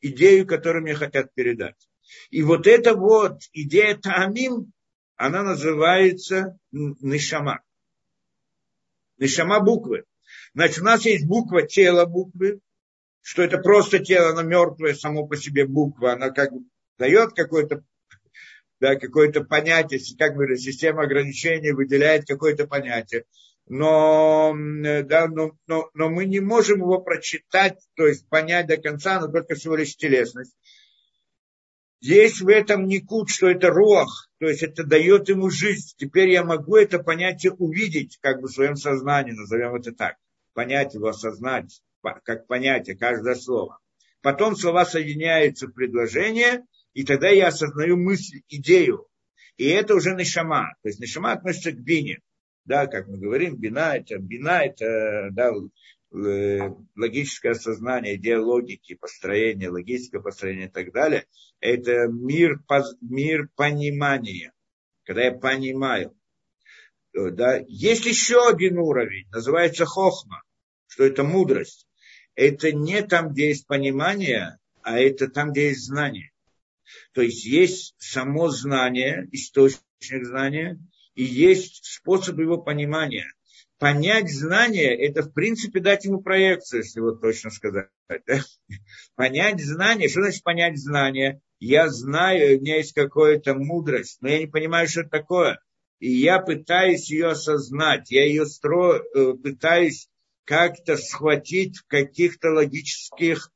идею, которую мне хотят передать. И вот эта вот идея Таамим, она называется Нишама. Нишама буквы. Значит, у нас есть буква тело буквы, что это просто тело, оно мертвое, само по себе буква, она как дает какое-то да, какое-то понятие, как бы система ограничений выделяет какое-то понятие. Но, да, но, но, но мы не можем его прочитать, то есть понять до конца, но только всего лишь телесность. Есть в этом никут, что это руах, то есть это дает ему жизнь. Теперь я могу это понятие увидеть, как бы в своем сознании, назовем это так. Понять его, осознать, как понятие, каждое слово. Потом слова соединяются в предложение, и тогда я осознаю мысль, идею. И это уже нишама. То есть нишама относится к бине. Да, как мы говорим, бина это, бина это да, э, логическое осознание, идея логики, построение, логическое построение и так далее. Это мир, мир понимания. Когда я понимаю. Да. Есть еще один уровень, называется хохма, что это мудрость. Это не там, где есть понимание, а это там, где есть знание. То есть есть само знание, источник знания, и есть способ его понимания. Понять знание – это, в принципе, дать ему проекцию, если вот точно сказать. Да? Понять знание, что значит понять знание? Я знаю, у меня есть какая-то мудрость, но я не понимаю, что это такое. И я пытаюсь ее осознать, я ее строю, э, пытаюсь как-то схватить в каких-то логических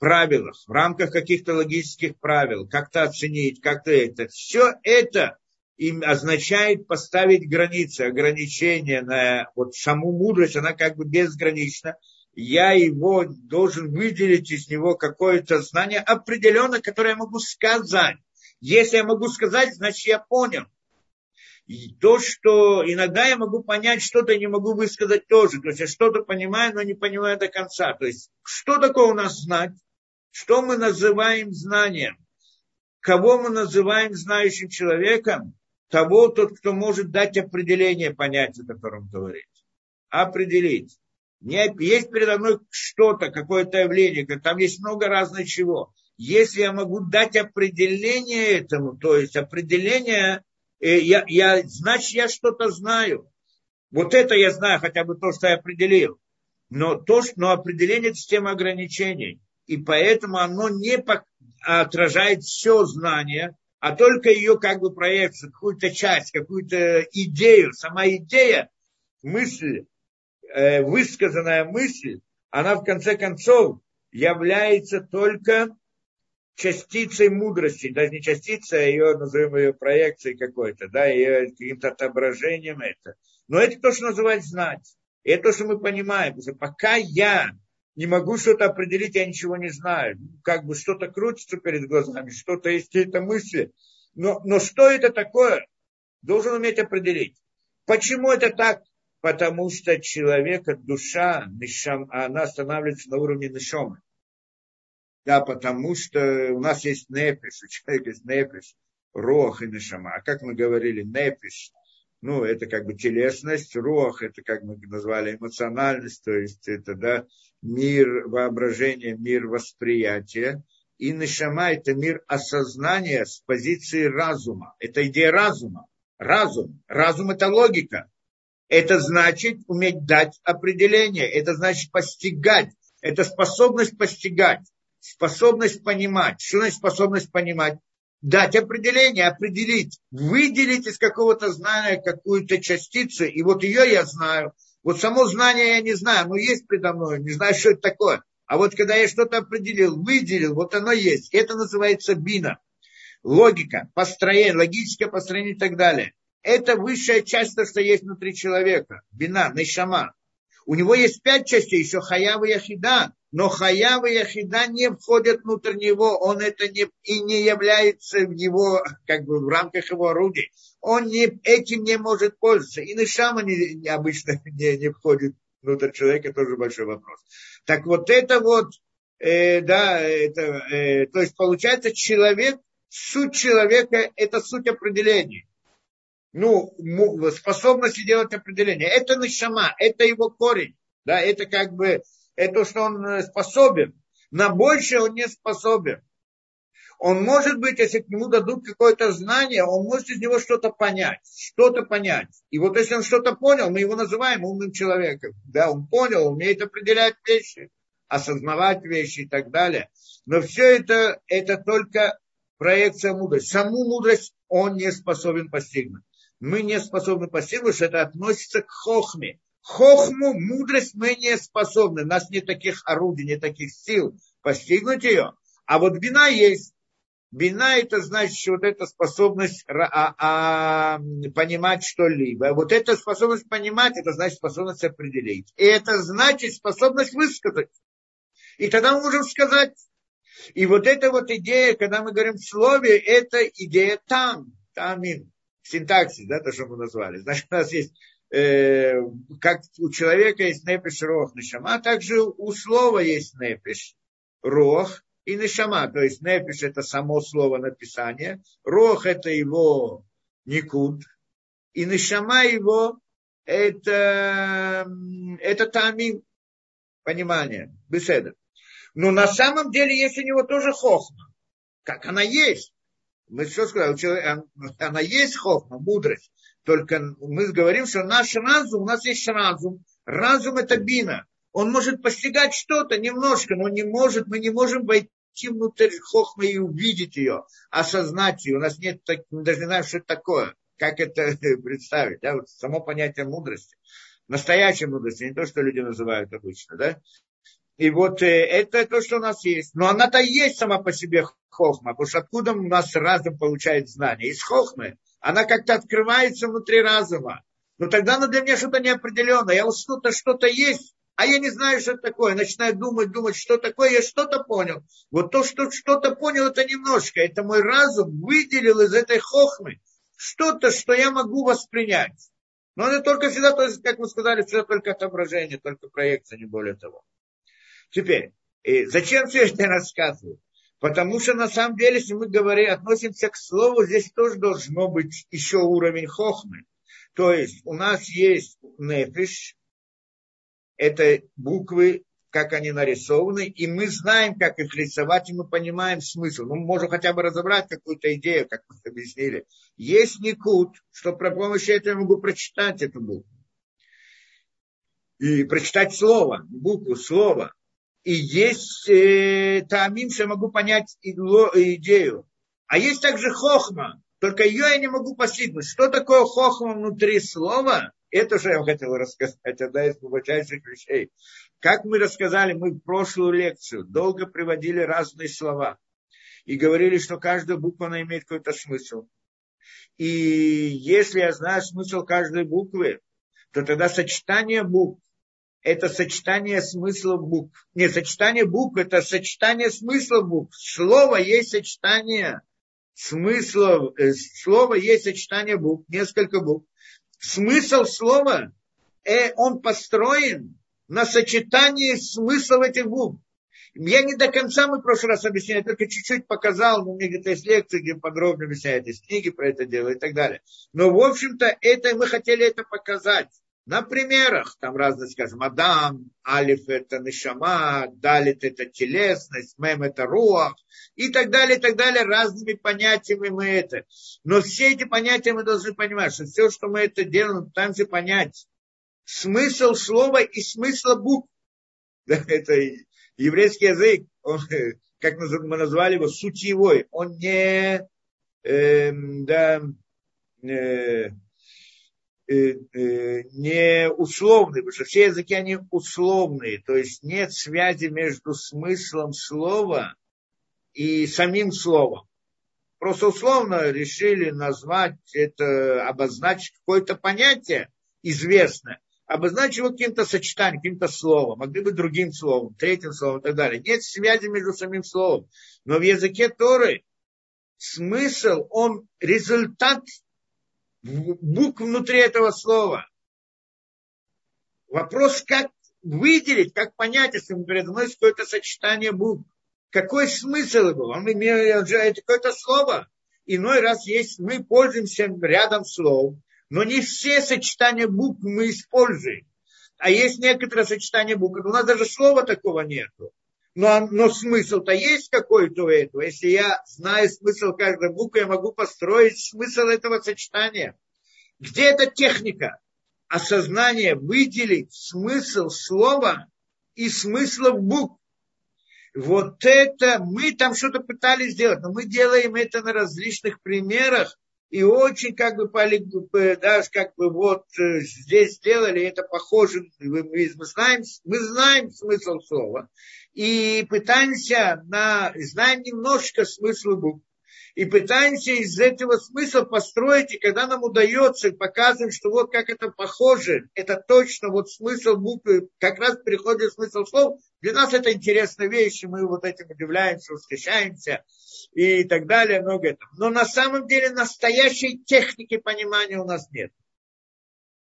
правилах, в рамках каких-то логических правил, как-то оценить, как-то это. Все это им означает поставить границы, ограничения на вот саму мудрость, она как бы безгранична. Я его должен выделить из него какое-то знание определенное, которое я могу сказать. Если я могу сказать, значит я понял. И то, что иногда я могу понять, что-то не могу высказать тоже. То есть я что-то понимаю, но не понимаю до конца. То есть что такое у нас знать? Что мы называем знанием? Кого мы называем знающим человеком? Того, тот, кто может дать определение понятию, о котором говорит. Определить. Не, есть передо мной что-то, какое-то явление, там есть много разных чего. Если я могу дать определение этому, то есть определение Э, я, я, значит, я что-то знаю. Вот это я знаю, хотя бы то, что я определил. Но, то, но определение – это система ограничений. И поэтому оно не отражает все знание, а только ее как бы проекцию, какую-то часть, какую-то идею. Сама идея, мысль, э, высказанная мысль, она в конце концов является только частицей мудрости, даже не частицей, а ее, назовем ее проекцией какой-то, да, ее каким-то отображением это. Но это то, что называть знать. Это то, что мы понимаем. Что пока я не могу что-то определить, я ничего не знаю. Как бы что-то крутится перед глазами, что-то есть какие-то мысли. Но, но что это такое? Должен уметь определить. Почему это так? Потому что человека, душа, она останавливается на уровне нишомы. Да, потому что у нас есть непиш, у человека есть непиш, рох и нишама. А как мы говорили, непиш, ну, это как бы телесность, рох, это как мы назвали эмоциональность, то есть это, да, мир воображения, мир восприятия. И нишама – это мир осознания с позиции разума. Это идея разума. Разум. Разум – это логика. Это значит уметь дать определение. Это значит постигать. Это способность постигать способность понимать. Что значит способность понимать? Дать определение, определить, выделить из какого-то знания какую-то частицу, и вот ее я знаю. Вот само знание я не знаю, но есть предо мной, не знаю, что это такое. А вот когда я что-то определил, выделил, вот оно есть. Это называется бина. Логика, построение, логическое построение и так далее. Это высшая часть, то, что есть внутри человека. Бина, нишама. У него есть пять частей, еще хаява яхида но хаява яхида не входят внутрь него, он это не, и не является в его, как бы в рамках его орудий. Он не, этим не может пользоваться. И нишама не, не, обычно [LAUGHS] не, не входит внутрь человека, тоже большой вопрос. Так вот это вот, э, да, это, э, то есть получается человек, суть человека – это суть определения. Ну, способность делать определение. Это нишама, это его корень. Да, это как бы это что он э, способен. На большее он не способен. Он может быть, если к нему дадут какое-то знание, он может из него что-то понять, что-то понять. И вот если он что-то понял, мы его называем умным человеком. Да, он понял, умеет определять вещи, осознавать вещи и так далее. Но все это, это только проекция мудрости. Саму мудрость он не способен постигнуть. Мы не способны постигнуть, что это относится к хохме. Хохму, мудрость мы не способны. У нас нет таких орудий, нет таких сил постигнуть ее. А вот бина есть. Бина это значит, вот эта способность а, а, понимать что-либо. Вот эта способность понимать, это значит способность определить. И это значит способность высказать. И тогда мы можем сказать. И вот эта вот идея, когда мы говорим в слове, это идея там, тамин, синтаксис, да, то, что мы назвали. Значит, у нас есть э, как у человека есть непиш, рох, нишама, а также у слова есть непиш, рох и нишама. То есть непиш это само слово написания, рох это его никуд, и нишама его это, это тамим, понимание, беседа. Но на самом деле есть у него тоже хохма. как она есть. Мы что сказали, она есть хохма, мудрость. Только мы говорим, что наш разум, у нас есть разум. Разум это бина. Он может постигать что-то немножко, но не может, мы не можем войти внутрь хохмы и увидеть ее, осознать ее. У нас нет, мы даже не знаем, что это такое, как это [LAUGHS] представить. Да? Вот само понятие мудрости. Настоящей мудрости, не то, что люди называют обычно. Да? И вот э, это то, что у нас есть. Но она-то есть сама по себе хохма, потому что откуда у нас разум получает знания? Из хохмы. Она как-то открывается внутри разума. Но тогда она для меня что-то неопределенное. Я вот что-то, что-то есть, а я не знаю, что это такое. Начинаю думать, думать, что такое, я что-то понял. Вот то, что что-то понял, это немножко. Это мой разум выделил из этой хохмы что-то, что я могу воспринять. Но это только всегда, то есть, как мы сказали, всегда только отображение, только проекция, не более того. Теперь, и зачем все это рассказываю? Потому что на самом деле, если мы говорим, относимся к слову, здесь тоже должно быть еще уровень хохмы. То есть у нас есть нефиш, это буквы, как они нарисованы, и мы знаем, как их рисовать, и мы понимаем смысл. Ну, мы можем хотя бы разобрать какую-то идею, как мы объяснили. Есть никут, что при помощи этого я могу прочитать эту букву. И прочитать слово, букву, слово. И есть э, таамим, что я могу понять идею. А есть также хохма, только ее я не могу постигнуть. Что такое хохма внутри слова? Это же я хотел рассказать, одна из глубочайших вещей. Как мы рассказали, мы в прошлую лекцию долго приводили разные слова. И говорили, что каждая буква она имеет какой-то смысл. И если я знаю смысл каждой буквы, то тогда сочетание букв это сочетание смысла букв. Не, сочетание букв – это сочетание смысла букв. Слово есть сочетание смысла, э, слово есть сочетание букв, несколько букв смысл слова, э, он построен на сочетании смыслов этих букв. Я не до конца мы в прошлый раз объясняли, только чуть-чуть показал, но у меня где-то есть лекции, где подробно объясняют, есть книги про это дело и так далее. Но, в общем-то, это мы хотели это показать. На примерах, там разные, скажем, Адам, Алиф это Нишама, Далит это телесность, Мем это Руах, и так далее, и так далее, разными понятиями мы это. Но все эти понятия мы должны понимать, что все, что мы это делаем, пытаемся понять смысл слова и смысла букв. [LAUGHS] Это еврейский язык, он, [LAUGHS] как мы назвали его, сутьевой, он не, э, да, э, не условные, потому что все языки, они условные, то есть нет связи между смыслом слова и самим словом. Просто условно решили назвать это, обозначить какое-то понятие известное, обозначить его каким-то сочетанием, каким-то словом, могли бы другим словом, третьим словом и так далее. Нет связи между самим словом. Но в языке Торы смысл, он результат букв внутри этого слова. Вопрос, как выделить, как понять, если передо мной какое-то сочетание букв. Какой смысл его? Он имеет какое-то слово. Иной раз есть, мы пользуемся рядом слов, но не все сочетания букв мы используем. А есть некоторые сочетания букв. У нас даже слова такого нету. Но, но смысл-то есть какой-то у этого. Если я знаю смысл каждой буквы, я могу построить смысл этого сочетания. Где эта техника? Осознание выделить смысл слова и смысл букв. Вот это мы там что-то пытались сделать, но мы делаем это на различных примерах, и очень как бы, даже как бы вот э, здесь сделали, это похоже, мы, знаем, мы знаем смысл слова, и пытаемся, на, знаем немножко смысл букв, и пытаемся из этого смысла построить, и когда нам удается, показываем, что вот как это похоже, это точно вот смысл буквы, как раз переходит смысл слов, для нас это интересная вещь, и мы вот этим удивляемся, восхищаемся и так далее, много этого. Но на самом деле настоящей техники понимания у нас нет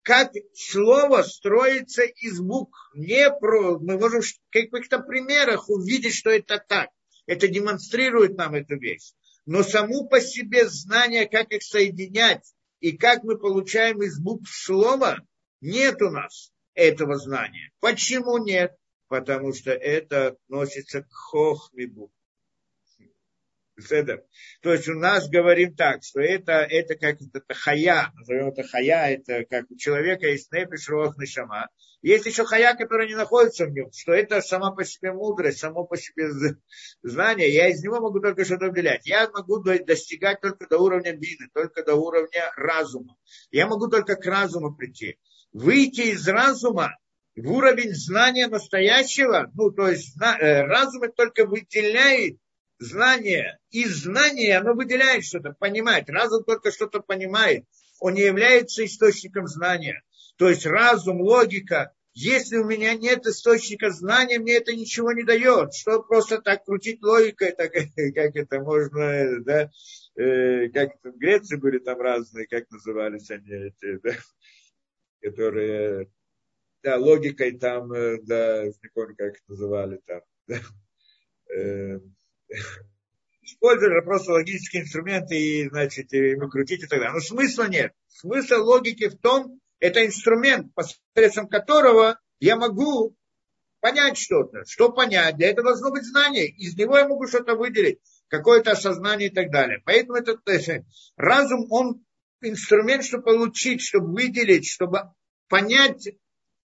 как слово строится из букв. Не про, мы можем в каких-то примерах увидеть, что это так. Это демонстрирует нам эту вещь. Но саму по себе знание, как их соединять и как мы получаем из букв слова, нет у нас этого знания. Почему нет? Потому что это относится к хохме букв. То есть у нас говорим так, что это, это как это хая, назовем это хая, это как у человека есть непиш, рох, нишама. Есть еще хая, которая не находится в нем, что это сама по себе мудрость, само по себе знание. Я из него могу только что-то определять. Я могу достигать только до уровня бины, только до уровня разума. Я могу только к разуму прийти. Выйти из разума в уровень знания настоящего, ну, то есть э, разум только выделяет знание. И знание, оно выделяет что-то, понимает. Разум только что-то понимает. Он не является источником знания. То есть разум, логика, если у меня нет источника знания, мне это ничего не дает. Что просто так крутить логикой, так, [LAUGHS] как это можно, да, э, как в Греции были там разные, как назывались они, эти, да, которые, да, логикой там, э, да, не помню, как это называли там, да, э, использовали просто логические инструменты и, значит, ему крутить и так далее. Но смысла нет. Смысл логики в том, это инструмент, посредством которого я могу понять что-то. Что понять? Для этого должно быть знание. Из него я могу что-то выделить, какое-то осознание и так далее. Поэтому этот разум, он инструмент, чтобы получить, чтобы выделить, чтобы понять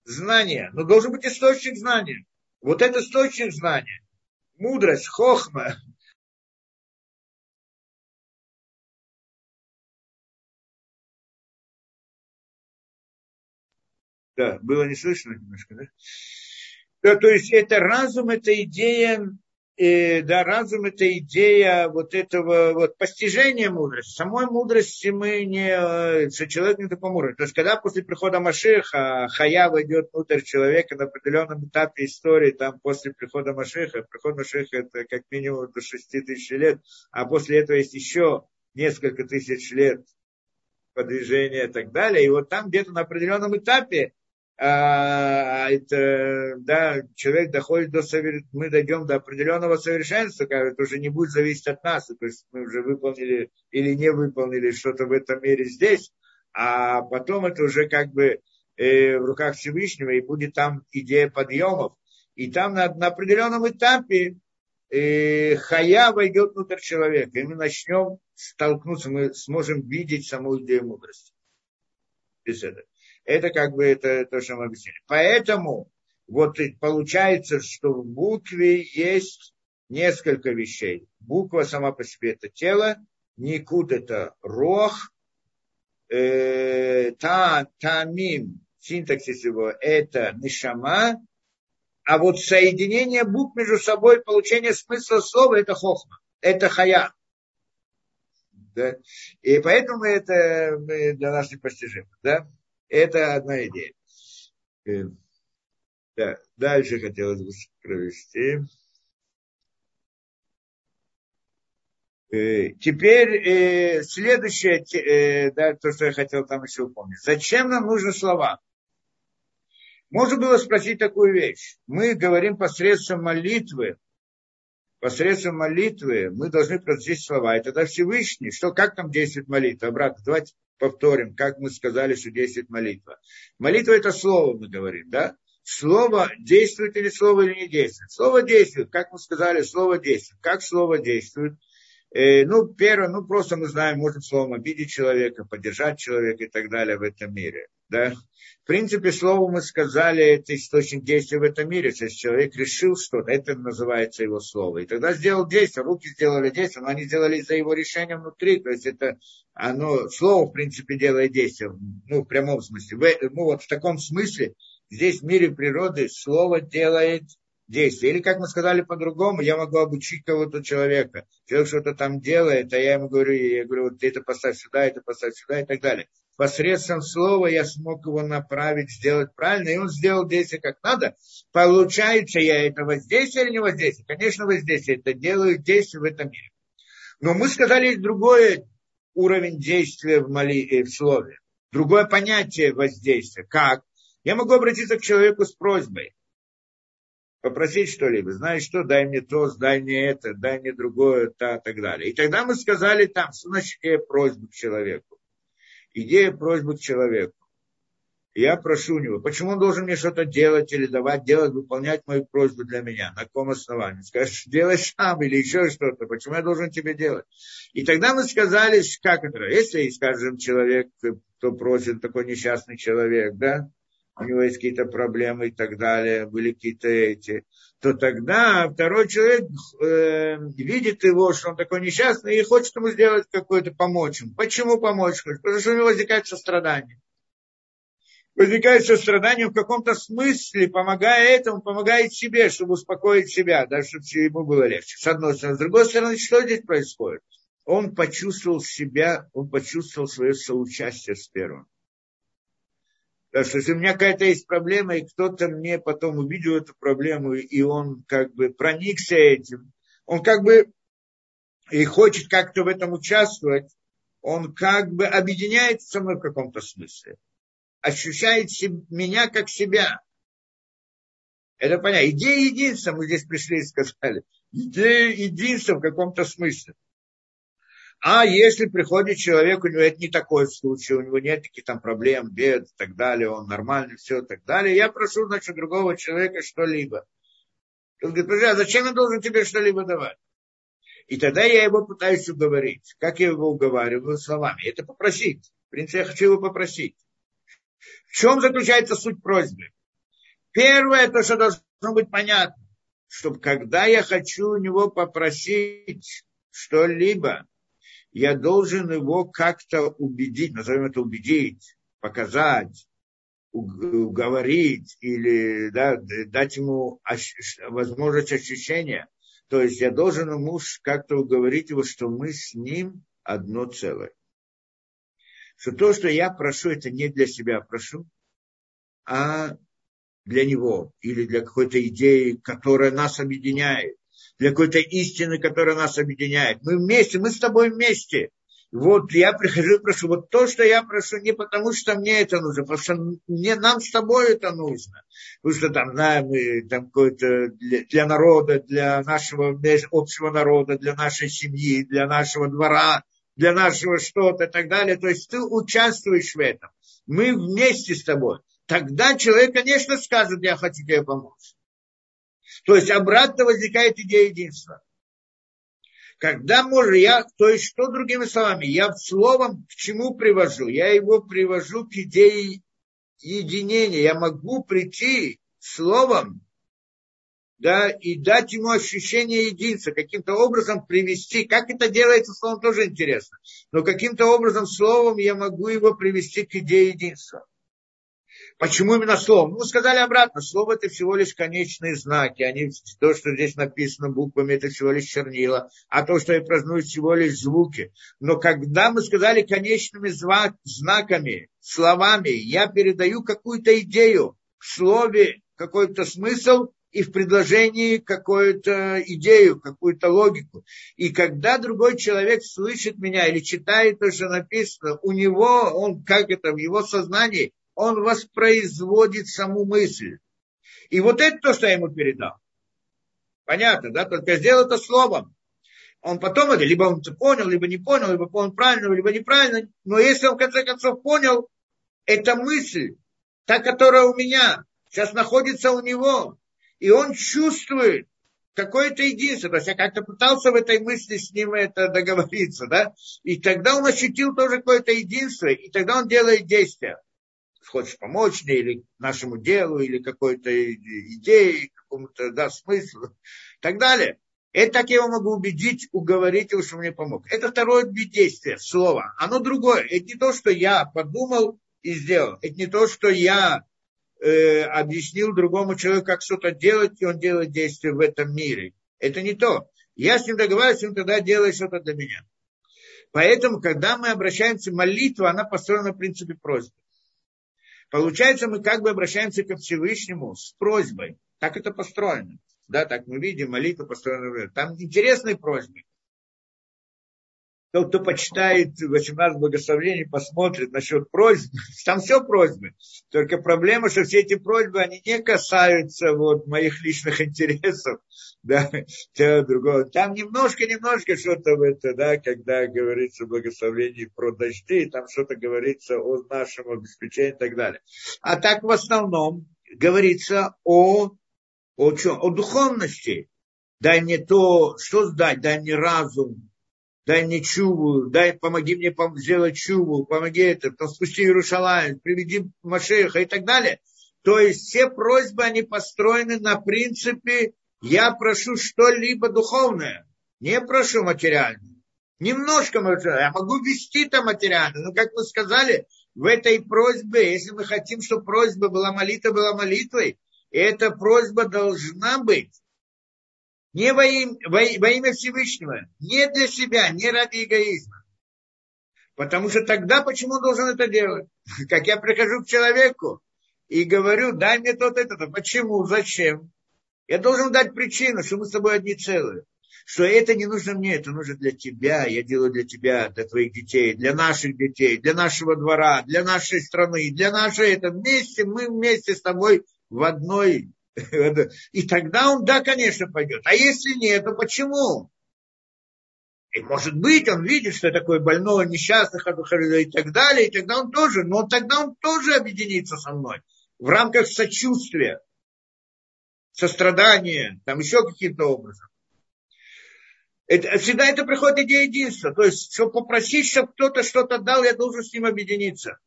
знание. Но должен быть источник знания. Вот это источник знания мудрость, хохма, Да, было не слышно немножко, да? да то есть это разум, это идея и, да, разум – это идея вот этого вот постижения мудрости. Самой мудрости мы не, что человек не таком уровне. То есть, когда после прихода Машиха Хая войдет внутрь человека на определенном этапе истории, там после прихода Машиха, приход Машиха – это как минимум до 6 тысяч лет, а после этого есть еще несколько тысяч лет подвижения и так далее. И вот там где-то на определенном этапе а, это, да, человек доходит до мы дойдем до определенного совершенства, как это уже не будет зависеть от нас, то есть мы уже выполнили или не выполнили что-то в этом мире здесь, а потом это уже как бы э, в руках Всевышнего, и будет там идея подъемов, и там на, на определенном этапе э, хая войдет внутрь человека, и мы начнем столкнуться, мы сможем видеть саму идею мудрости. Без этого. Это как бы это то, что мы объяснили. Поэтому вот получается, что в букве есть несколько вещей. Буква сама по себе это тело, никут это рох, э, та, тамим, синтаксис его, это нишама, а вот соединение букв между собой, получение смысла слова, это хохма, это хая. Да? И поэтому это для нас непостижимо. Да? Это одна идея. Э, да, дальше хотелось бы провести. Э, теперь э, следующее, да, то, что я хотел там еще упомнить. Зачем нам нужны слова? Можно было спросить такую вещь. Мы говорим посредством молитвы, посредством молитвы мы должны произнести слова. И тогда Всевышний, что, как там действует молитва? Обратно, давайте повторим, как мы сказали, что действует молитва. Молитва это слово, мы говорим, да? Слово действует или слово или не действует? Слово действует, как мы сказали, слово действует. Как слово действует? Э, ну, первое, ну, просто мы знаем, можем словом обидеть человека, поддержать человека и так далее в этом мире. Да? В принципе, слово мы сказали, это источник действия в этом мире. Есть человек решил что-то, это называется его слово. И тогда сделал действие, руки сделали действие, но они сделали за его решением внутри. То есть это оно, слово, в принципе, делает действие, ну, в прямом смысле. В, ну, вот в таком смысле, здесь в мире природы слово делает действие. Или, как мы сказали по-другому, я могу обучить кого-то человека. Человек что-то там делает, а я ему говорю, я говорю, вот это поставь сюда, это поставь сюда и так далее. Посредством слова я смог его направить, сделать правильно, и он сделал действие как надо. Получается, я это воздействие или не воздействие? Конечно, воздействие. Это делаю действие в этом мире. Но мы сказали другой уровень действия в, моли, э, в слове. Другое понятие воздействия. Как? Я могу обратиться к человеку с просьбой попросить что-либо, знаешь что, дай мне то, дай мне это, дай мне другое, та, так далее. И тогда мы сказали там, что значит идея просьбы к человеку. Идея просьбы к человеку. я прошу у него, почему он должен мне что-то делать или давать делать, выполнять мою просьбу для меня, на каком основании? Скажешь, делай сам или еще что-то, почему я должен тебе делать? И тогда мы сказали, как это, если, скажем, человек, кто просит, такой несчастный человек, да, у него есть какие-то проблемы и так далее, были какие-то эти, то тогда второй человек э, видит его, что он такой несчастный и хочет ему сделать какое-то помочь ему. Почему помочь? Потому что у него возникает сострадание возникает сострадание в каком-то смысле, помогая этому, помогает себе, чтобы успокоить себя, даже чтобы ему было легче. С одной стороны. С другой стороны, что здесь происходит? Он почувствовал себя, он почувствовал свое соучастие с первым. Так что если у меня какая-то есть проблема, и кто-то мне потом увидел эту проблему, и он как бы проникся этим, он как бы и хочет как-то в этом участвовать, он как бы объединяется со мной в каком-то смысле ощущает меня как себя. Это понятно. Идея единства, мы здесь пришли и сказали. Идея единства в каком-то смысле. А если приходит человек, у него это не такой случай, у него нет таких там проблем, бед и так далее, он нормальный, все и так далее, я прошу, значит, другого человека что-либо. Он говорит, подожди, а зачем я должен тебе что-либо давать? И тогда я его пытаюсь уговорить. Как я его уговариваю словами? Это попросить. В принципе, я хочу его попросить. В чем заключается суть просьбы? Первое, то, что должно быть понятно, чтобы когда я хочу у него попросить что-либо, я должен его как-то убедить, назовем это убедить, показать, уговорить или да, дать ему возможность ощущения. То есть я должен ему как-то уговорить его, что мы с ним одно целое что то, что я прошу, это не для себя прошу, а для него или для какой-то идеи, которая нас объединяет, для какой-то истины, которая нас объединяет. Мы вместе, мы с тобой вместе. Вот я прихожу и прошу, вот то, что я прошу, не потому что мне это нужно, потому что мне, нам с тобой это нужно. Потому что там, знаем, мы там какое-то для, для народа, для нашего общего народа, для нашей семьи, для нашего двора, для нашего что-то и так далее. То есть ты участвуешь в этом. Мы вместе с тобой. Тогда человек, конечно, скажет, я хочу тебе помочь. То есть обратно возникает идея единства. Когда можно, я, то есть что другими словами, я словом к чему привожу? Я его привожу к идее единения. Я могу прийти словом да, и дать ему ощущение единства, каким-то образом привести, как это делается словом, тоже интересно, но каким-то образом словом я могу его привести к идее единства. Почему именно словом? Ну, сказали обратно, слово это всего лишь конечные знаки, они, то, что здесь написано буквами, это всего лишь чернила, а то, что я праздную, всего лишь звуки. Но когда мы сказали конечными знаками, словами, я передаю какую-то идею, в слове какой-то смысл, и в предложении какую-то идею, какую-то логику. И когда другой человек слышит меня или читает то, что написано, у него, он как это, в его сознании, он воспроизводит саму мысль. И вот это то, что я ему передал. Понятно, да? Только сделал это словом. Он потом это, либо он понял, либо не понял, либо он правильно, либо неправильно. Но если он в конце концов понял, эта мысль, та, которая у меня, сейчас находится у него, и он чувствует какое-то единство. То есть я как-то пытался в этой мысли с ним это договориться, да? И тогда он ощутил тоже какое-то единство, и тогда он делает действия. Хочешь помочь мне или нашему делу, или какой-то идее, какому-то да, смыслу, и так далее. Это так я его могу убедить, уговорить его, что мне помог. Это второе действие, слово. Оно другое. Это не то, что я подумал и сделал. Это не то, что я э, объяснил другому человеку, как что-то делать, и он делает действия в этом мире. Это не то. Я с ним договариваюсь, он тогда делает что-то для меня. Поэтому, когда мы обращаемся, молитва, она построена на принципе просьбы. Получается, мы как бы обращаемся ко Всевышнему с просьбой. Так это построено. Да, так мы видим, молитва построена. Там интересные просьбы. Тот, кто почитает 18 благословений, посмотрит насчет просьб, [LAUGHS] там все просьбы. Только проблема, что все эти просьбы, они не касаются вот моих личных [LAUGHS] интересов, [LAUGHS] да, того другого. Там немножко-немножко что-то в это, да, когда говорится в благословении про дожди, там что-то говорится о нашем обеспечении и так далее. А так в основном говорится о, о, чем? о духовности. Дай мне то, что сдать, дай мне разум, дай мне чуву, дай, помоги мне сделать чуву, помоги это, там, спусти Иерушалаем, приведи Машеха и так далее. То есть все просьбы, они построены на принципе «я прошу что-либо духовное, не прошу материальное». Немножко материально, я могу вести там материально, но, как мы сказали, в этой просьбе, если мы хотим, чтобы просьба была молитва, была молитвой, эта просьба должна быть не во имя, во, во имя Всевышнего, не для себя, не ради эгоизма. Потому что тогда почему он должен это делать? [LAUGHS] Как я прихожу к человеку и говорю, дай мне то-то, это-то. Почему? Зачем? Я должен дать причину, что мы с тобой одни целые. Что это не нужно мне, это нужно для тебя. Я делаю для тебя, для твоих детей, для наших детей, для нашего двора, для нашей страны, для нашей... Это вместе, мы вместе с тобой в одной [LAUGHS] и тогда он, да, конечно, пойдет. А если нет, то почему? И может быть, он видит, что такое больного, несчастных и так далее, и тогда он тоже, но тогда он тоже объединится со мной в рамках сочувствия, сострадания, там еще каким-то образом. Это, всегда это приходит идея единства. То есть, чтобы попросить, чтобы кто-то что-то дал, я должен с ним объединиться.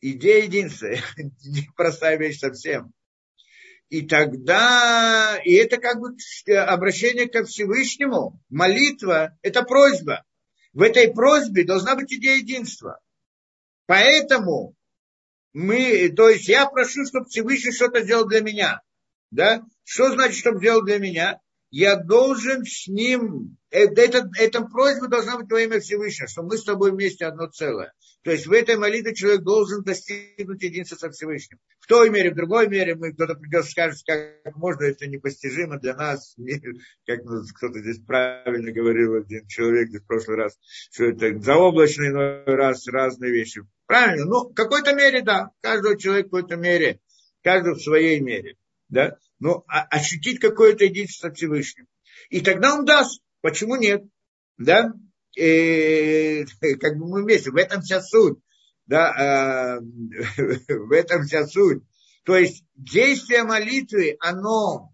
Идея единства. [LAUGHS] Непростая вещь совсем. И тогда, и это как бы обращение ко Всевышнему, молитва, это просьба. В этой просьбе должна быть идея единства. Поэтому мы, то есть я прошу, чтобы Всевышний что-то сделал для меня. Да? Что значит, чтобы сделал для меня? Я должен с ним это, эта просьба должна быть во имя Всевышнего, что мы с тобой вместе одно целое. То есть в этой молитве человек должен достигнуть единства со Всевышним. В той мере, в другой мере, мы кто-то придет и скажет, как можно, это непостижимо для нас. [LAUGHS] Как кто-то здесь правильно говорил, один человек в прошлый раз, что это заоблачно иной раз разные вещи. Правильно? Ну, в какой-то мере, да. Каждого человека в какой-то мере, каждый в своей мере. Да? А, ощутить какое-то единство со Всевышним. И тогда он даст. Почему нет? Да? И, [LAUGHS] как бы мы вместе. В этом вся суть. Да? [LAUGHS] в этом вся суть. То есть действие молитвы, оно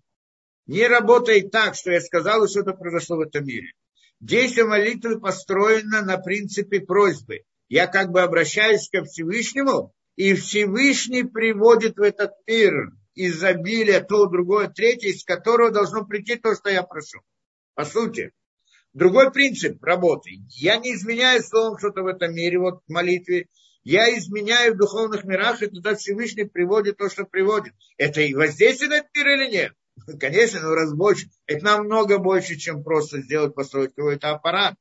не работает так, что я сказал, и что-то произошло в этом мире. Действие молитвы построено на принципе просьбы. Я как бы обращаюсь ко Всевышнему, и Всевышний приводит в этот мир изобилие, то, другое, третье, из которого должно прийти то, что я прошу. По сути. Другой принцип работы. Я не изменяю словом что-то в этом мире, вот в молитве. Я изменяю в духовных мирах, и туда Всевышний приводит то, что приводит. Это и воздействие на этот мир или нет? [LAUGHS] Конечно, но раз больше. Это намного больше, чем просто сделать, построить какой-то аппарат,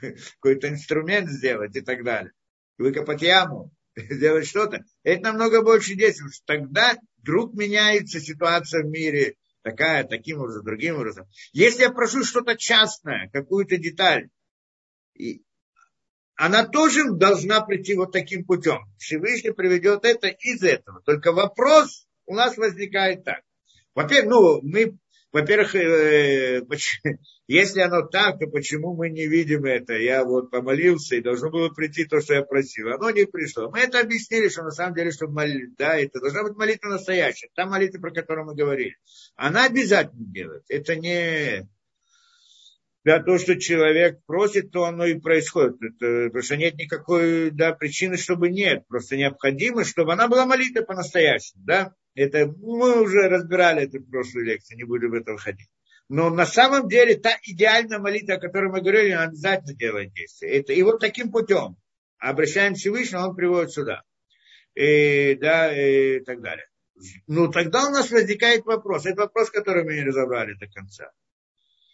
[LAUGHS] какой-то инструмент сделать и так далее. Выкопать яму, [LAUGHS] сделать что-то. Это намного больше действует. Тогда вдруг меняется ситуация в мире, такая, таким образом, другим образом. Если я прошу что-то частное, какую-то деталь, и она тоже должна прийти вот таким путем. Всевышний приведет это из этого. Только вопрос у нас возникает так. Во-первых, ну, мы во-первых, э, если оно так, то почему мы не видим это? Я вот помолился, и должно было прийти то, что я просил. Оно не пришло. Мы это объяснили, что на самом деле, чтобы молить, да, это должна быть молитва настоящая. Та молитва, про которую мы говорили. Она обязательно делает. Это не да, то, что человек просит, то оно и происходит. Это, потому что нет никакой да, причины, чтобы нет. Просто необходимо, чтобы она была молитва по-настоящему. Да? Это мы уже разбирали это в прошлой лекции, не будем в это входить. Но на самом деле та идеальная молитва, о которой мы говорили, она обязательно делает действие. Это, и вот таким путем обращаем Всевышнего, он приводит сюда. И, да, и так далее. Ну, тогда у нас возникает вопрос. Это вопрос, который мы не разобрали до конца.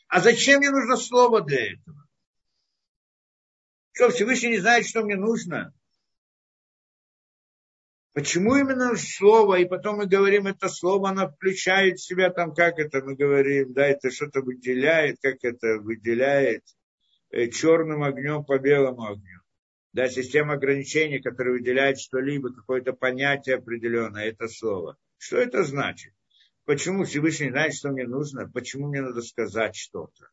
А зачем мне нужно слово для этого? Что, Всевышний не знает, что мне нужно? Почему именно слово, и потом мы говорим, это слово, оно включает в себя, там, как это мы говорим, да, это что-то выделяет, как это выделяет, э, черным огнем по белому огню. Да, система ограничений, которая выделяет что-либо, какое-то понятие определенное, это слово. Что это значит? Почему Всевышний знает, что мне нужно? Почему мне надо сказать что-то?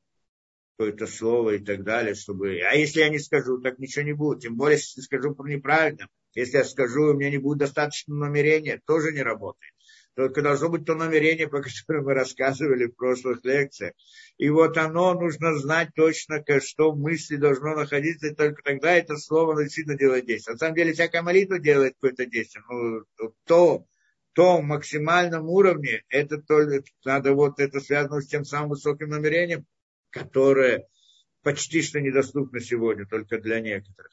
Какое-то слово и так далее, чтобы... А если я не скажу, так ничего не будет. Тем более, если скажу неправильно. Если я скажу, у меня не будет достаточно намерения, тоже не работает. Только должно быть то намерение, по которому мы рассказывали в прошлых лекциях. И вот оно нужно знать точно, что в мысли должно находиться, и только тогда это слово действительно делает действие. На самом деле, всякая молитва делает какое-то действие. Ну, то, то максимальном уровне, это только надо вот это связано с тем самым высоким намерением, которое почти что недоступно сегодня только для некоторых.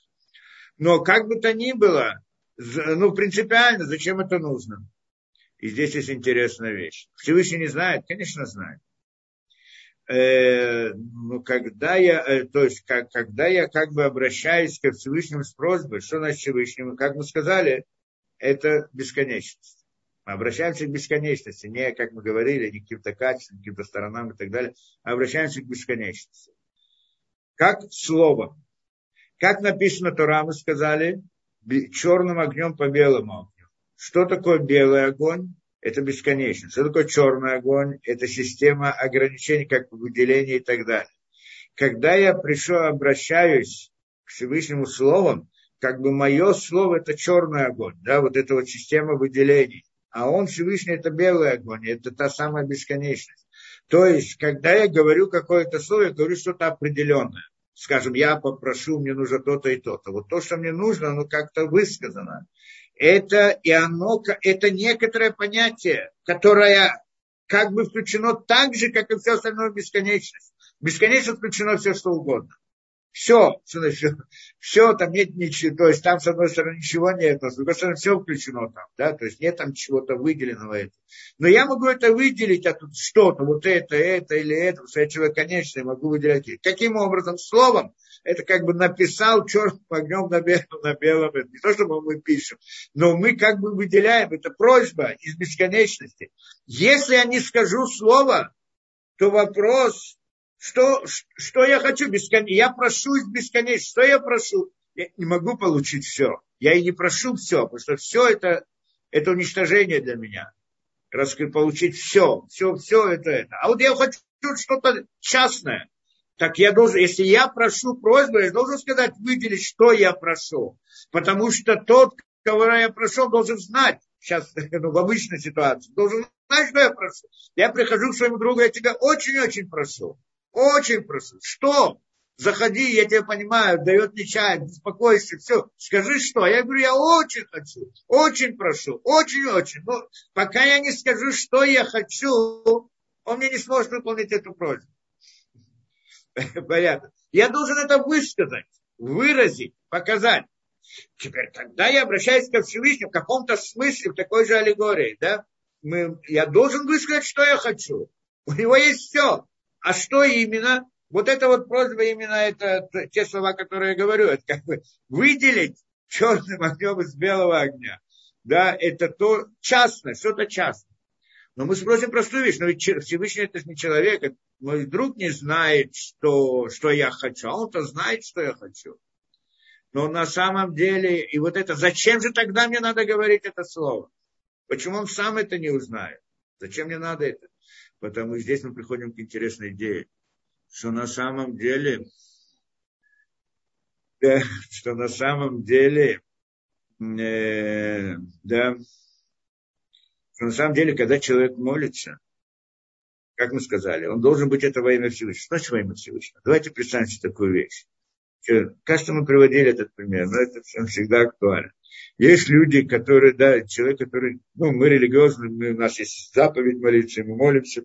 Но как бы то ни было, ну, принципиально, зачем это нужно? И здесь есть интересная вещь. Всевышний не знает? Конечно, знает. Э, ну, когда я, э, то есть, как, когда я как бы обращаюсь к Всевышнему с просьбой, что значит Всевышнему? Как мы сказали, это бесконечность. Мы обращаемся к бесконечности, не, как мы говорили, не к каким-то качествам, каким-то сторонам и так далее, а обращаемся к бесконечности. Как слово. Как написано Тора, мы сказали, черным огнем по белому огню. Что такое белый огонь? Это бесконечность. Что такое черный огонь? Это система ограничений, как выделение и так далее. Когда я пришел, обращаюсь к Всевышнему Словом, как бы мое слово это черный огонь, да, вот эта вот система выделений а он Всевышний это белый огонь, это та самая бесконечность. То есть, когда я говорю какое-то слово, я говорю что-то определенное. Скажем, я попрошу, мне нужно то-то и то-то. Вот то, что мне нужно, оно как-то высказано. Это и оно, это некоторое понятие, которое как бы включено так же, как и все остальное бесконечность. Бесконечно включено все, что угодно. Все, все, все, там нет ничего, то есть там с одной стороны ничего нет, а с другой стороны все включено там, да, то есть нет там чего-то выделенного. Это. Но я могу это выделить, а тут что-то, вот это, это или это, потому что я человек конечный, могу выделять. Каким образом? Словом, это как бы написал черным огнем на белом, [LAUGHS] на белом, это не то, что мы пишем, но мы как бы выделяем, это просьба из бесконечности. Если я не скажу слово, то вопрос, что, что я хочу? Бескон... Я прошу из бесконечности. Что я прошу? Я не могу получить все. Я и не прошу все, потому что все это, это уничтожение для меня. Раз получить все, все, все это, это. А вот я хочу что-то частное. Так я должен, если я прошу просьбу, я должен сказать, выделить, что я прошу. Потому что тот, кого я прошу, должен знать, сейчас [LAUGHS] ну, в обычной ситуации, должен знать, что я прошу. Я прихожу к своему другу, я тебя очень-очень прошу. Очень прошу. Что? Заходи, я тебя понимаю, дает мне чай, беспокойся, все. Скажи что? Я говорю, я очень хочу, очень прошу, очень-очень. Но пока я не скажу, что я хочу, он мне не сможет выполнить эту просьбу. [LAUGHS] Понятно. Я должен это высказать, выразить, показать. Теперь, когда я обращаюсь ко Всевышнему в каком-то смысле, в такой же аллегории, да, мы, я должен высказать, что я хочу. У него есть все. А что именно? Вот это вот просьба именно, это те слова, которые я говорю, это как бы выделить черным огнем из белого огня. Да, это то частное, что-то частное. Но мы спросим простую вещь, но ведь Всевышний это же не человек, мой друг не знает, что, что я хочу, а он-то знает, что я хочу. Но на самом деле, и вот это, зачем же тогда мне надо говорить это слово? Почему он сам это не узнает? Зачем мне надо это? Потому здесь мы приходим к интересной идее, что на самом деле, [LAUGHS] да, что на самом деле, э, да, что на самом деле, когда человек молится, как мы сказали, он должен быть это во имя Всевышнего. Что значит во имя Всевышнего? Давайте представим себе такую вещь. Кажется, мы приводили этот пример, но это всегда актуально. Есть люди, которые, да, человек, который, ну, мы религиозные, у нас есть заповедь молиться, мы молимся,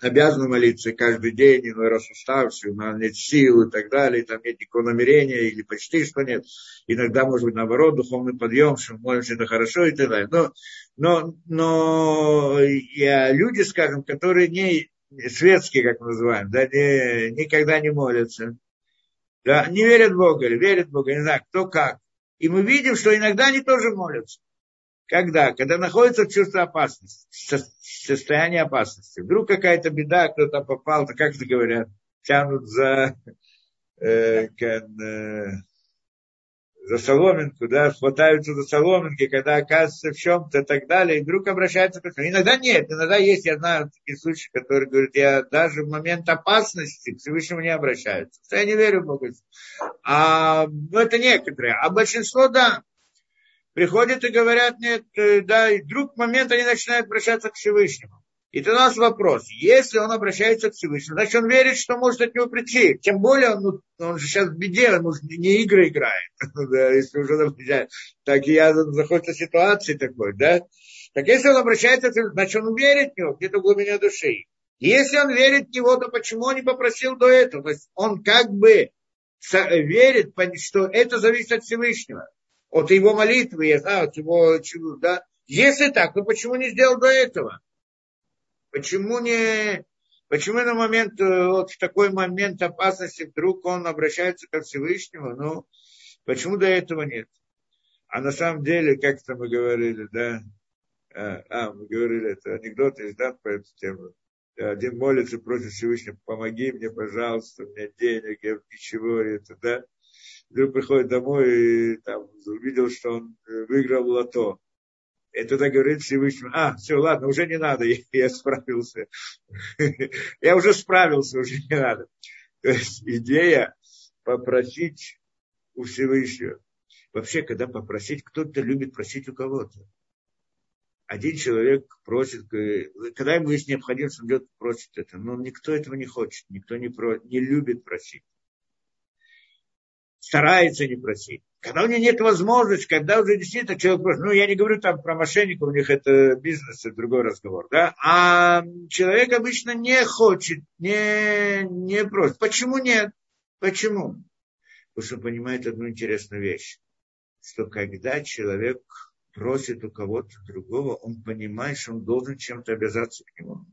обязаны молиться каждый день, иной раз уставший, у нас нет сил и так далее, там нет никакого намерения, или почти что нет. Иногда, может быть, наоборот, духовный подъем, что мы молимся, это хорошо и так далее. Но, но, но я, люди, скажем, которые не светские, как мы называем, да, не, никогда не молятся, да, не верят в Бога или верят в Бога, не знаю, кто как. И мы видим, что иногда они тоже молятся. Когда? Когда находится в чувстве опасности, в состоянии опасности. Вдруг какая-то беда, кто-то попал, как это говорят, тянут за, э, can, э, за соломинку, да, хватаются за соломинки, когда оказывается в чем-то и так далее, и вдруг обращаются к. Иногда нет, иногда есть, я знаю такие случаи, которые говорят, я даже в момент опасности к Всевышнему не обращаются. Я не верю в Бога. А, ну, это некоторые. А большинство, да, приходят и говорят, нет, э, да, и вдруг в момент они начинают обращаться к Всевышнему. И тогда у нас вопрос, если он обращается к Всевышнему, значит он верит, что может от него прийти. Тем более он, ну, он же сейчас в беде, он уже не игры играет. [LAUGHS] да, если уже например, так и я заходит ситуации такой, да. Так если он обращается значит он верит в него где-то в глубине души. Если он верит в него, то почему он не попросил до этого? То есть он как бы верит, что это зависит от Всевышнего. От его молитвы, я знаю, от его чего, да. Если так, то почему не сделал до этого? Почему не... Почему на момент, э, вот в такой момент опасности вдруг он обращается ко Всевышнему? Ну, почему до этого нет? А на самом деле, как это мы говорили, да, а, а мы говорили, это анекдот есть, да, по эту тему. Один молится, просит Всевышнего, помоги мне, пожалуйста, у меня денег, я ничего, это, да. Вдруг приходит домой и там увидел, что он выиграл лото. И тогда говорит Всевышний, а, все, ладно, уже не надо, [LAUGHS] я справился. [LAUGHS] я уже справился, уже не надо. То есть идея попросить у Всевышнего. Вообще, когда попросить, кто-то любит просить у кого-то. Один человек просит, когда ему есть необходимость, он идет просит это. Но никто этого не хочет, никто не, про, не любит просить. Старается не просить. Когда у них нет возможности, когда уже действительно человек просит, ну, я не говорю там про мошенников, у них это бизнес, это другой разговор, да, а человек обычно не хочет, не, не просит. Почему нет? Почему? Потому что он понимает одну интересную вещь, что когда человек просит у кого-то другого, он понимает, что он должен чем-то обязаться к нему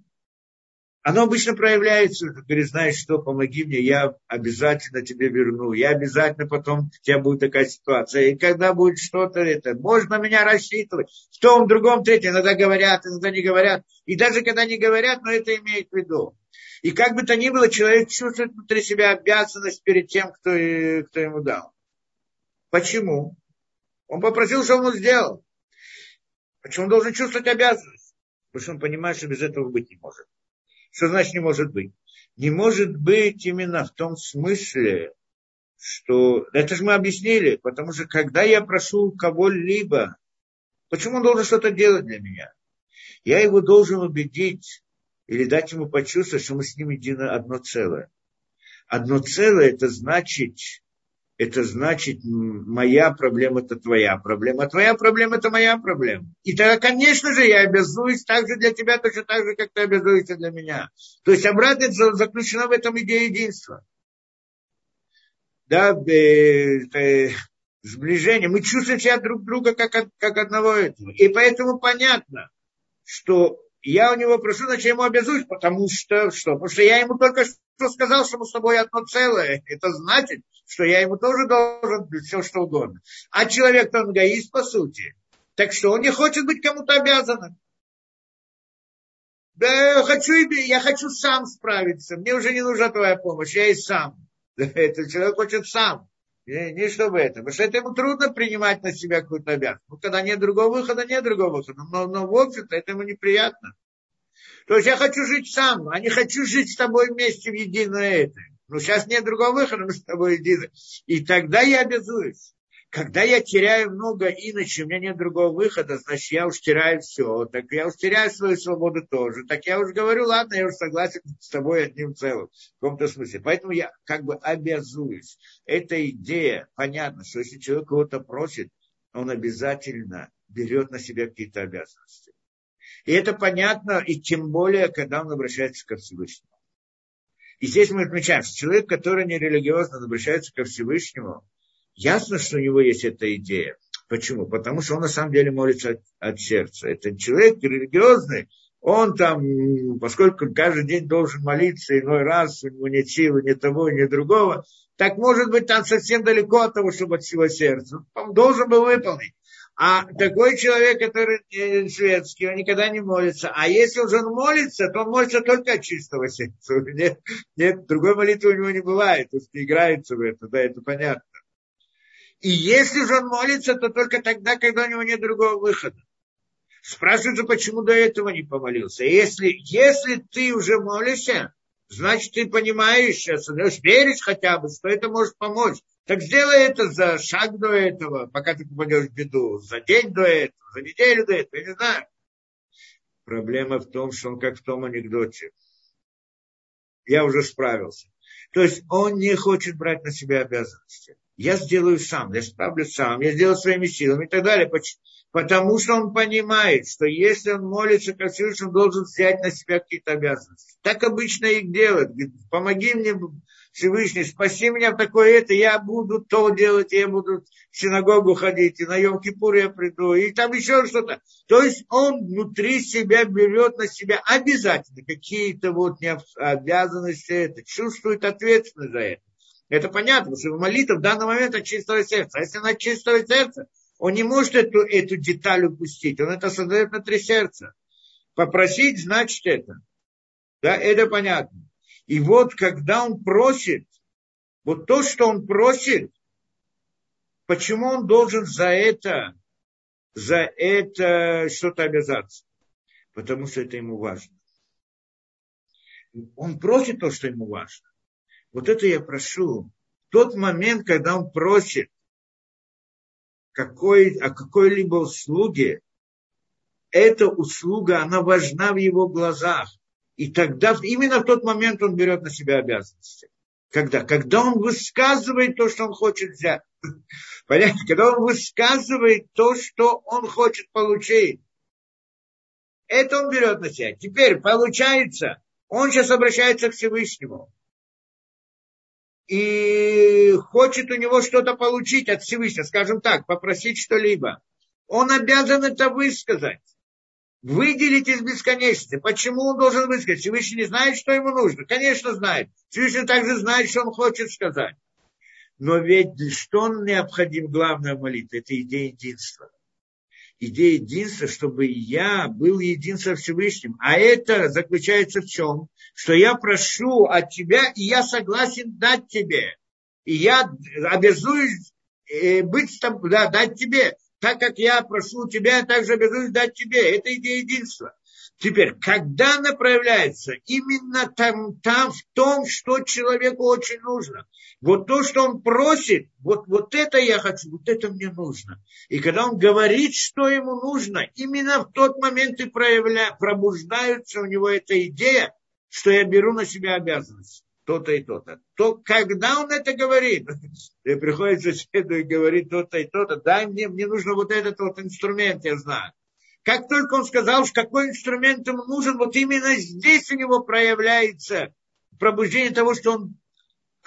оно обычно проявляется, ты говоришь, знаешь что, помоги мне, я обязательно тебе верну, я обязательно потом, у тебя будет такая ситуация, и когда будет что-то, это, можно меня рассчитывать, в том, другом, третьем, иногда говорят, иногда не говорят, и даже когда не говорят, но это имеет в виду. И как бы то ни было, человек чувствует внутри себя обязанность перед тем, кто, кто ему дал. Почему? Он попросил, что он сделал. Почему он должен чувствовать обязанность? Потому что он понимает, что без этого быть не может. Что значит не может быть? Не может быть именно в том смысле, что... Это же мы объяснили, потому что когда я прошу кого-либо, почему он должен что-то делать для меня? Я его должен убедить или дать ему почувствовать, что мы с ним едино одно целое. Одно целое – это значит, это значит, моя проблема – это твоя проблема, твоя проблема – это моя проблема. И тогда, конечно же, я обязуюсь так же для тебя, точно так же, как ты обязуешься для меня. То есть обратно заключена в этом идея единства. Да, э, сближение. Мы чувствуем себя друг друга как, как одного этого. И поэтому понятно, что я у него прошу, значит, я ему обязуюсь, потому что, что? Потому что я ему только что сказал, что мы с тобой одно целое. Это значит, что я ему тоже должен все что угодно. А человек, он по сути. Так что он не хочет быть кому-то обязанным. Да, я хочу, я хочу сам справиться. Мне уже не нужна твоя помощь, я и сам. [LAUGHS] Этот человек хочет сам. Не, не чтобы это. Потому что это ему трудно принимать на себя какую-то обязанность. Ну, когда нет другого выхода, нет другого выхода. Но, но в общем-то это ему неприятно. То есть я хочу жить сам, а не хочу жить с тобой вместе в единое это. Ну, сейчас нет другого выхода, мы с тобой едины. И тогда я обязуюсь. Когда я теряю много, иначе у меня нет другого выхода, значит, я уж теряю все. Так я уж теряю свою свободу тоже. Так я уж говорю, ладно, я уже согласен с тобой одним целым. В каком-то смысле. Поэтому я как бы обязуюсь. Эта идея, понятно, что если человек кого-то просит, он обязательно берет на себя какие-то обязанности. И это понятно, и тем более, когда он обращается ко Всевышнему. И здесь мы отмечаем, что человек, который не религиозно обращается ко Всевышнему, Ясно, что у него есть эта идея. Почему? Потому что он на самом деле молится от, от сердца. Это человек религиозный, он там, поскольку каждый день должен молиться иной раз, у него нет силы ни того, ни другого, так может быть там совсем далеко от того, чтобы от всего сердца. Он должен был выполнить. А такой человек, который э, светский, он никогда не молится. А если уже он молится, то он молится только от чистого сердца. Нет, нет другой молитвы у него не бывает. То есть играется в это, да, это понятно. И если же он молится, то только тогда, когда у него нет другого выхода. Спрашивается, почему до этого не помолился. Если, если ты уже молишься, значит, ты понимаешь, веришь хотя бы, что это может помочь. Так сделай это за шаг до этого, пока ты попадешь в беду, за день до этого, за неделю до этого, я не знаю. Проблема в том, что он как в том анекдоте. Я уже справился. То есть он не хочет брать на себя обязанности. Я сделаю сам, я справлюсь сам, я сделаю своими силами и так далее. Потому что он понимает, что если он молится как Всевышний, он должен взять на себя какие-то обязанности. Так обычно их делают. Помоги мне, Всевышний, спаси меня в такое это, я буду то делать, я буду в синагогу ходить, и на Йом-Кипур я приду, и там еще что-то. То есть он внутри себя берет на себя обязательно какие-то вот обязанности, это, чувствует ответственность за это. Это понятно, что молитва в данный момент от чистого сердца. А если она от чистого сердца, он не может эту, эту деталь упустить. Он это создает на три сердца. Попросить, значит это. Да, это понятно. И вот когда он просит, вот то, что он просит, почему он должен за это, за это что-то обязаться? Потому что это ему важно. Он просит то, что ему важно. Вот это я прошу. Тот момент, когда он просит какой, о какой-либо услуге, эта услуга, она важна в его глазах. И тогда, именно в тот момент он берет на себя обязанности. Когда? Когда он высказывает то, что он хочет взять. [LAUGHS] Понятно? Когда он высказывает то, что он хочет получить. Это он берет на себя. Теперь получается, он сейчас обращается к Всевышнему и хочет у него что-то получить от Всевышнего, скажем так, попросить что-либо, он обязан это высказать. Выделить из бесконечности. Почему он должен высказать? Всевышний не знает, что ему нужно. Конечно, знает. Всевышний также знает, что он хочет сказать. Но ведь что необходим главная молитва? Это идея единства идея единства, чтобы я был един со Всевышним. А это заключается в чем? Что я прошу от тебя, и я согласен дать тебе. И я обязуюсь э, быть там, да, дать тебе. Так как я прошу у тебя, я также обязуюсь дать тебе. Это идея единства. Теперь, когда она проявляется? Именно там, там, в том, что человеку очень нужно. Вот то, что он просит, вот, вот это я хочу, вот это мне нужно. И когда он говорит, что ему нужно, именно в тот момент и проявля, пробуждается у него эта идея, что я беру на себя обязанность. То-то и то-то. То, когда он это говорит, [LAUGHS] приходит соседу и говорит то-то и то-то, дай мне, мне нужно вот этот вот инструмент, я знаю. Как только он сказал, что какой инструмент ему нужен, вот именно здесь у него проявляется пробуждение того, что он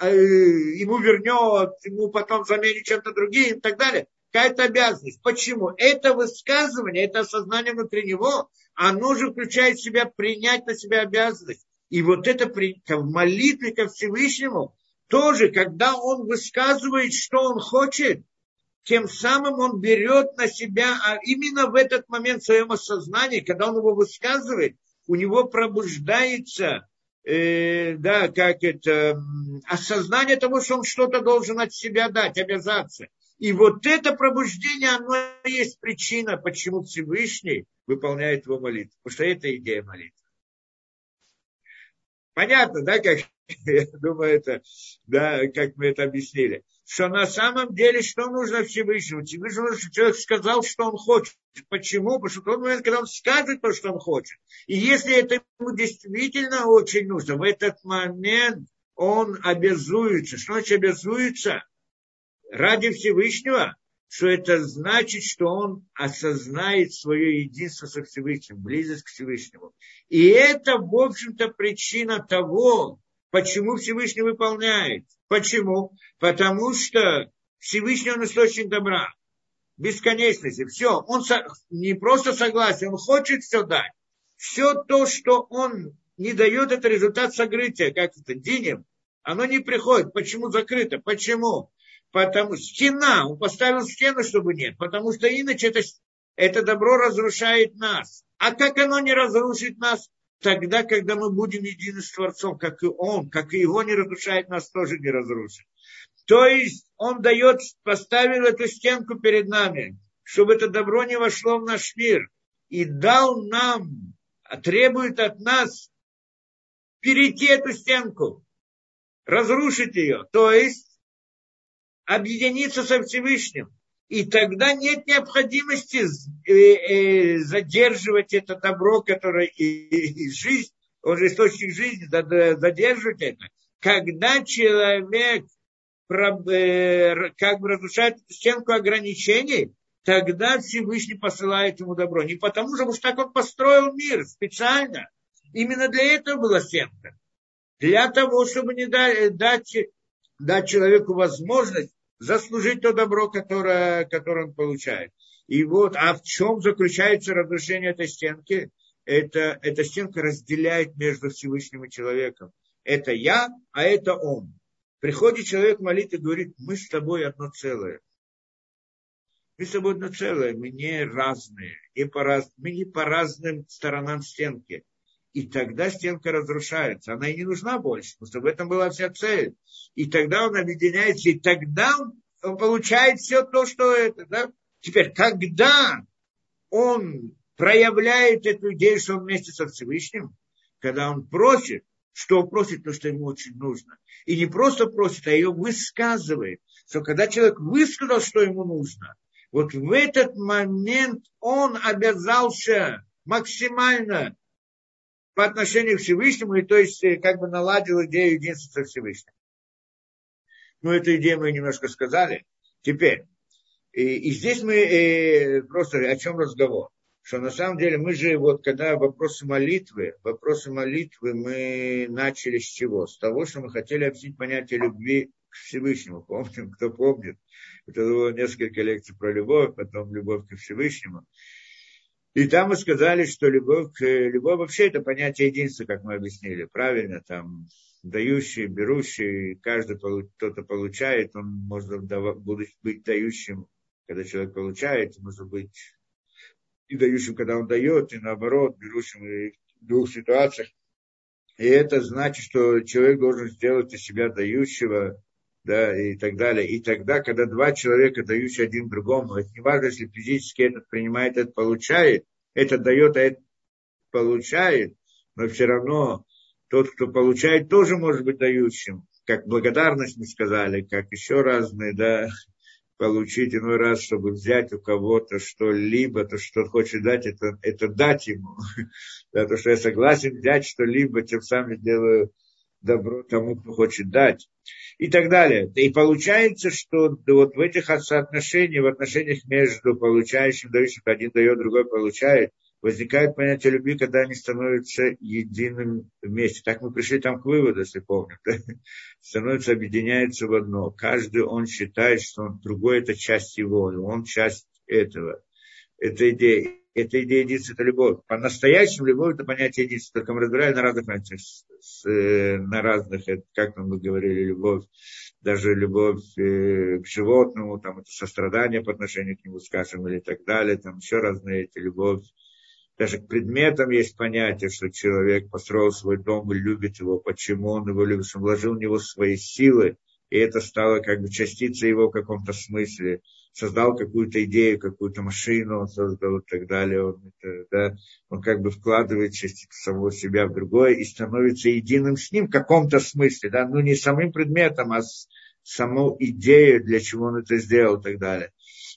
э, ему вернет, ему потом заменит чем-то другим и так далее. Какая-то обязанность. Почему? Это высказывание, это осознание внутри него, оно же включает в себя принять на себя обязанность. И вот это в молитве ко Всевышнему тоже, когда он высказывает, что он хочет, тем самым он берет на себя, а именно в этот момент в своем осознании, когда он его высказывает, у него пробуждается, э, да, как это, осознание того, что он что-то должен от себя дать, обязаться. И вот это пробуждение, оно и есть причина, почему Всевышний выполняет его молитву. Потому что это идея молитвы. Понятно, да, как [LAUGHS] я думаю, это, да, как мы это объяснили что на самом деле что нужно Всевышнему? Всевышнему нужно, чтобы человек сказал, что он хочет. Почему? Потому что в тот момент, когда он скажет то, что он хочет, и если это ему действительно очень нужно, в этот момент он обязуется. Что значит обязуется? Ради Всевышнего, что это значит, что он осознает свое единство со Всевышним, близость к Всевышнему. И это, в общем-то, причина того, почему Всевышний выполняет. Почему? Потому что Всевышний он источник добра, бесконечности. Все, он не просто согласен, он хочет все дать. Все то, что он не дает, это результат сокрытия, как это, денег, оно не приходит. Почему закрыто? Почему? Потому, стена, он поставил стену, чтобы нет, потому что иначе это, это добро разрушает нас. А как оно не разрушит нас? Тогда, когда мы будем едины с Творцом, как и Он, как и Его не разрушает, нас тоже не разрушит. То есть Он дает, поставил эту стенку перед нами, чтобы это добро не вошло в наш мир. И дал нам, требует от нас перейти эту стенку, разрушить ее. То есть объединиться со Всевышним. И тогда нет необходимости э, э, задерживать это добро, которое и жизнь, он источник жизни, задерживать это. Когда человек э, как бы разрушает стенку ограничений, тогда Всевышний посылает ему добро. Не потому, что так он построил мир специально. Именно для этого была стенка. Для того, чтобы не дать, дать человеку возможность заслужить то добро, которое, которое он получает. И вот, а в чем заключается разрушение этой стенки? Это, эта стенка разделяет между Всевышним и человеком. Это я, а это он. Приходит человек молит и говорит, мы с тобой одно целое. Мы с тобой одно целое, мы не разные, не по раз, мы не по разным сторонам стенки. И тогда стенка разрушается. Она и не нужна больше, потому что в этом была вся цель. И тогда он объединяется, и тогда он, получает все то, что это. Да? Теперь, когда он проявляет эту идею, что он вместе со Всевышним, когда он просит, что он просит, то, что ему очень нужно. И не просто просит, а ее высказывает. Что когда человек высказал, что ему нужно, вот в этот момент он обязался максимально по отношению к Всевышнему, и то есть э, как бы наладил идею единства Всевышнего. Ну, эту идею мы немножко сказали. Теперь, и, и здесь мы э, просто о чем разговор? Что на самом деле мы же, вот когда вопросы молитвы, вопросы молитвы мы начали с чего? С того, что мы хотели объяснить понятие любви к Всевышнему. Помним, кто помнит? Это было несколько лекций про любовь, потом любовь к Всевышнему. И там мы сказали, что любовь, любовь вообще это понятие единства, как мы объяснили, правильно, там дающий, берущий, каждый кто-то получает, он может быть дающим, когда человек получает, может быть и дающим, когда он дает, и наоборот, берущим в двух ситуациях. И это значит, что человек должен сделать из себя дающего, да, и так далее. И тогда, когда два человека, дающие один другому, это не важно, если физически этот принимает, этот получает, этот дает, а этот получает, но все равно тот, кто получает, тоже может быть дающим. Как благодарность мы сказали, как еще разные, да, получить иной раз, чтобы взять у кого-то что-либо, то, что он хочет дать, это, это дать ему. [LAUGHS] Да, то, что я согласен взять что-либо, тем самым делаю добро тому, кто хочет дать. И так далее. И получается, что вот в этих соотношениях, в отношениях между получающим и дающим, один дает, другой получает, возникает понятие любви, когда они становятся единым вместе. Так мы пришли там к выводу, если помните. Становятся, объединяются в одно. Каждый, он считает, что он другой, это часть его, он часть этого. Это идея это идея единства, это любовь. По-настоящему любовь это понятие единства. Только мы разбирали на разных понятиях, э, на разных, как мы говорили, любовь, даже любовь э, к животному, там это сострадание по отношению к нему, скажем, или так далее, там еще разные эти любовь. Даже к предметам есть понятие, что человек построил свой дом и любит его. Почему он его любит? Он вложил в него свои силы, и это стало как бы частицей его в каком-то смысле создал какую-то идею, какую-то машину, он создал и так далее, он, это, да, он как бы вкладывает часть самого себя в другое и становится единым с ним в каком-то смысле, да, ну не самым предметом, а с саму идею, для чего он это сделал и так далее.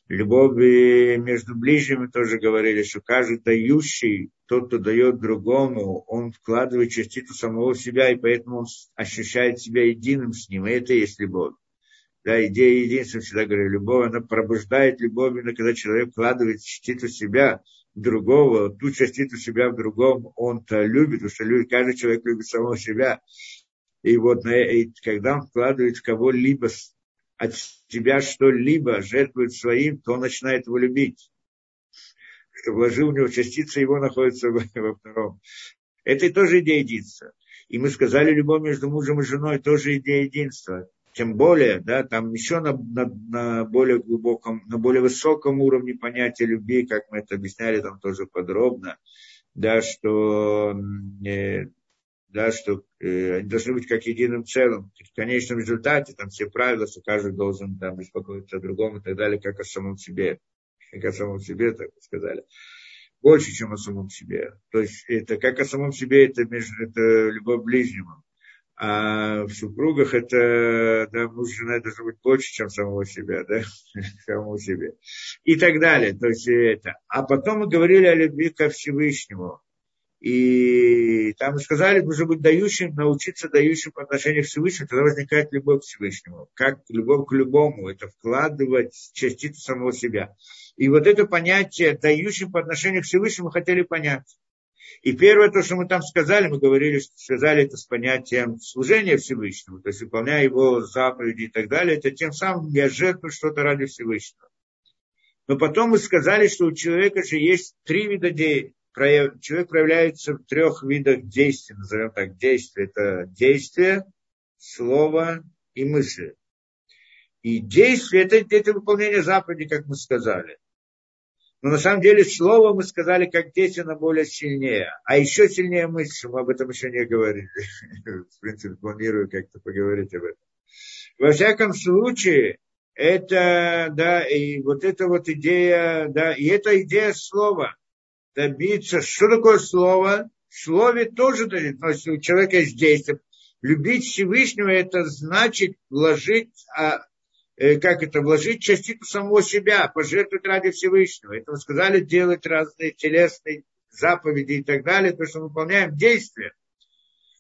Любовь между ближними тоже говорили, что каждый дающий, тот, кто дает другому, он вкладывает частицу самого себя, и поэтому он ощущает себя единым с ним, и это и есть любовь да, идея единства, всегда говорю, любовь, она пробуждает любовь, именно когда человек вкладывает частицу себя в другого, ту частицу себя в другом он-то любит, потому что любит, каждый человек любит самого себя. И вот и когда он вкладывает в кого-либо от себя что-либо, жертвует своим, то он начинает его любить. Что вложил в него частица его находится во, втором. Это тоже идея единства. И мы сказали, любовь между мужем и женой тоже идея единства тем более, да, там еще на, на, на более глубоком, на более высоком уровне понятия любви, как мы это объясняли там тоже подробно, да, что, э, да, что э, они должны быть как единым целым. В конечном результате там все правила, что каждый должен там беспокоиться о другом и так далее, как о самом себе. Как о самом себе, так сказали. Больше, чем о самом себе. То есть это как о самом себе, это, между, это любовь ближнему а в супругах это, да, муж жена должны быть больше, чем самого себя, да, [LAUGHS] самого себе. И так далее. То есть это. А потом мы говорили о любви ко Всевышнему. И там сказали, нужно быть дающим, научиться дающим по отношению к Всевышнему, тогда возникает любовь к Всевышнему. Как любовь к любому, это вкладывать частицу самого себя. И вот это понятие дающим по отношению к Всевышнему хотели понять. И первое, то, что мы там сказали, мы говорили, что сказали это с понятием служения Всевышнему, то есть выполняя его заповеди и так далее, это тем самым я жертвую что-то ради Всевышнего. Но потом мы сказали, что у человека же есть три вида действий. Человек проявляется в трех видах действий, назовем так, действия. Это действие, слово и мысли. И действие это, это выполнение заповеди, как мы сказали. Но на самом деле слово мы сказали, как дети, оно более сильнее. А еще сильнее мысль, мы об этом еще не говорили. [LAUGHS] В принципе, планирую как-то поговорить об этом. Во всяком случае, это, да, и вот эта вот идея, да, и эта идея слова, добиться, что такое слово? В слове тоже, то есть у человека есть действие. Любить Всевышнего, это значит вложить а, как это, вложить частицу самого себя, пожертвовать ради Всевышнего. Это мы сказали, делать разные телесные заповеди и так далее, то, что мы выполняем действия.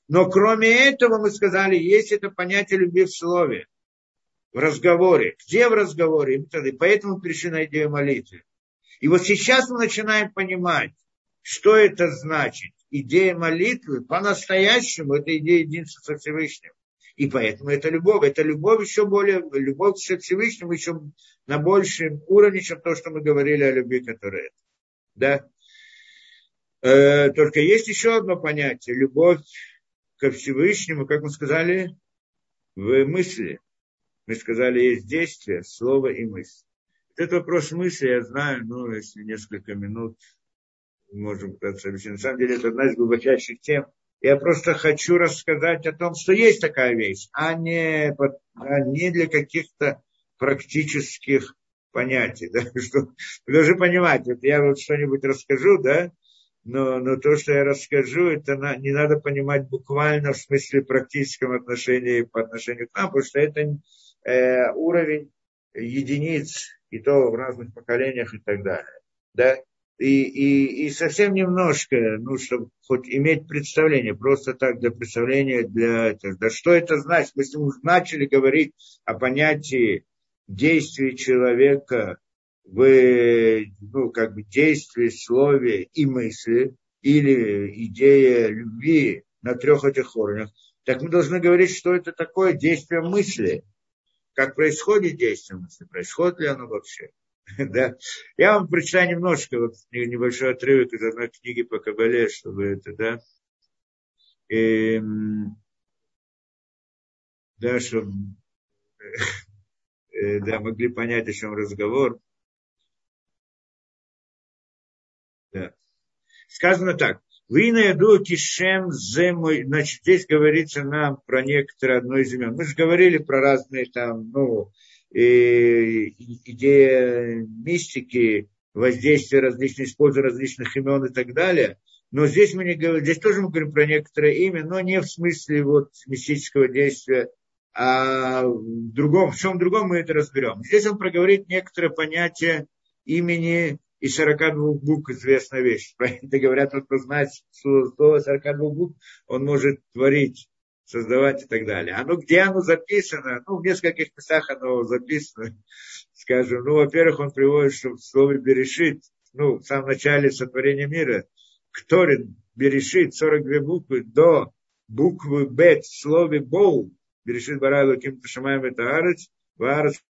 Но кроме этого, мы сказали, есть это понятие любви в слове, в разговоре. Где в разговоре? И поэтому пришли на идею молитвы. И вот сейчас мы начинаем понимать, что это значит. Идея молитвы по-настоящему, это идея единства со Всевышним. И поэтому это любовь. Это любовь еще более, любовь к Всевышнему еще на большем уровне, чем то, что мы говорили о любви, которая это. Да? Э, только есть еще одно понятие. Любовь ко Всевышнему, как мы сказали, в мысли. Мы сказали, есть действие, слово и мысль. Это вопрос мысли, я знаю, ну, если несколько минут можем пытаться объяснить. На самом деле, это одна из глубочайших тем – я просто хочу рассказать о том, что есть такая вещь, а не, а не для каких-то практических понятий. Да? [LAUGHS] Что, вы должны понимать, вот я вот что-нибудь расскажу, да, но, но то, что я расскажу, это на, не надо понимать буквально в смысле практическом отношении по отношению к нам, потому что это э, уровень единиц, и то в разных поколениях и так далее. Да? И, и, и совсем немножко, ну, чтобы хоть иметь представление, просто так для представления, для этого. Да что это значит? Мы уже начали говорить о понятии действия человека в, ну, как бы действии, слове и мысли, или идея любви на трех этих уровнях, так мы должны говорить, что это такое действие мысли. Как происходит действие мысли, происходит ли оно вообще. [LAUGHS] да. Я вам прочитаю немножко, вот небольшой отрывок из одной книги по Кабале, чтобы это, да, и, эм, да, чтобы [LAUGHS] э, да, могли понять, о чем разговор. Да. Сказано так. Вы наеду кишем земой. Значит, здесь говорится нам про некоторые одно из имен. Мы же говорили про разные там, ну, идея мистики, воздействие различных, использования различных имен и так далее. Но здесь мы не говорим, здесь тоже мы говорим про некоторое имя, но не в смысле вот мистического действия, а в другом, в чем другом мы это разберем. Здесь он проговорит некоторое понятие имени и 42 букв известная вещь. [LAUGHS] Это говорят, вот кто знает слово 42 букв, он может творить создавать и так далее. Оно, где оно записано? Ну, в нескольких местах оно записано. [LAUGHS] Скажем, ну, во-первых, он приводит, что в слове Берешит, ну, в самом начале сотворения мира, Кторин, Берешит, 42 буквы, до буквы Бет в слове Боу, Берешит Барайлу Ким Ташамаем это Арец, Ваарец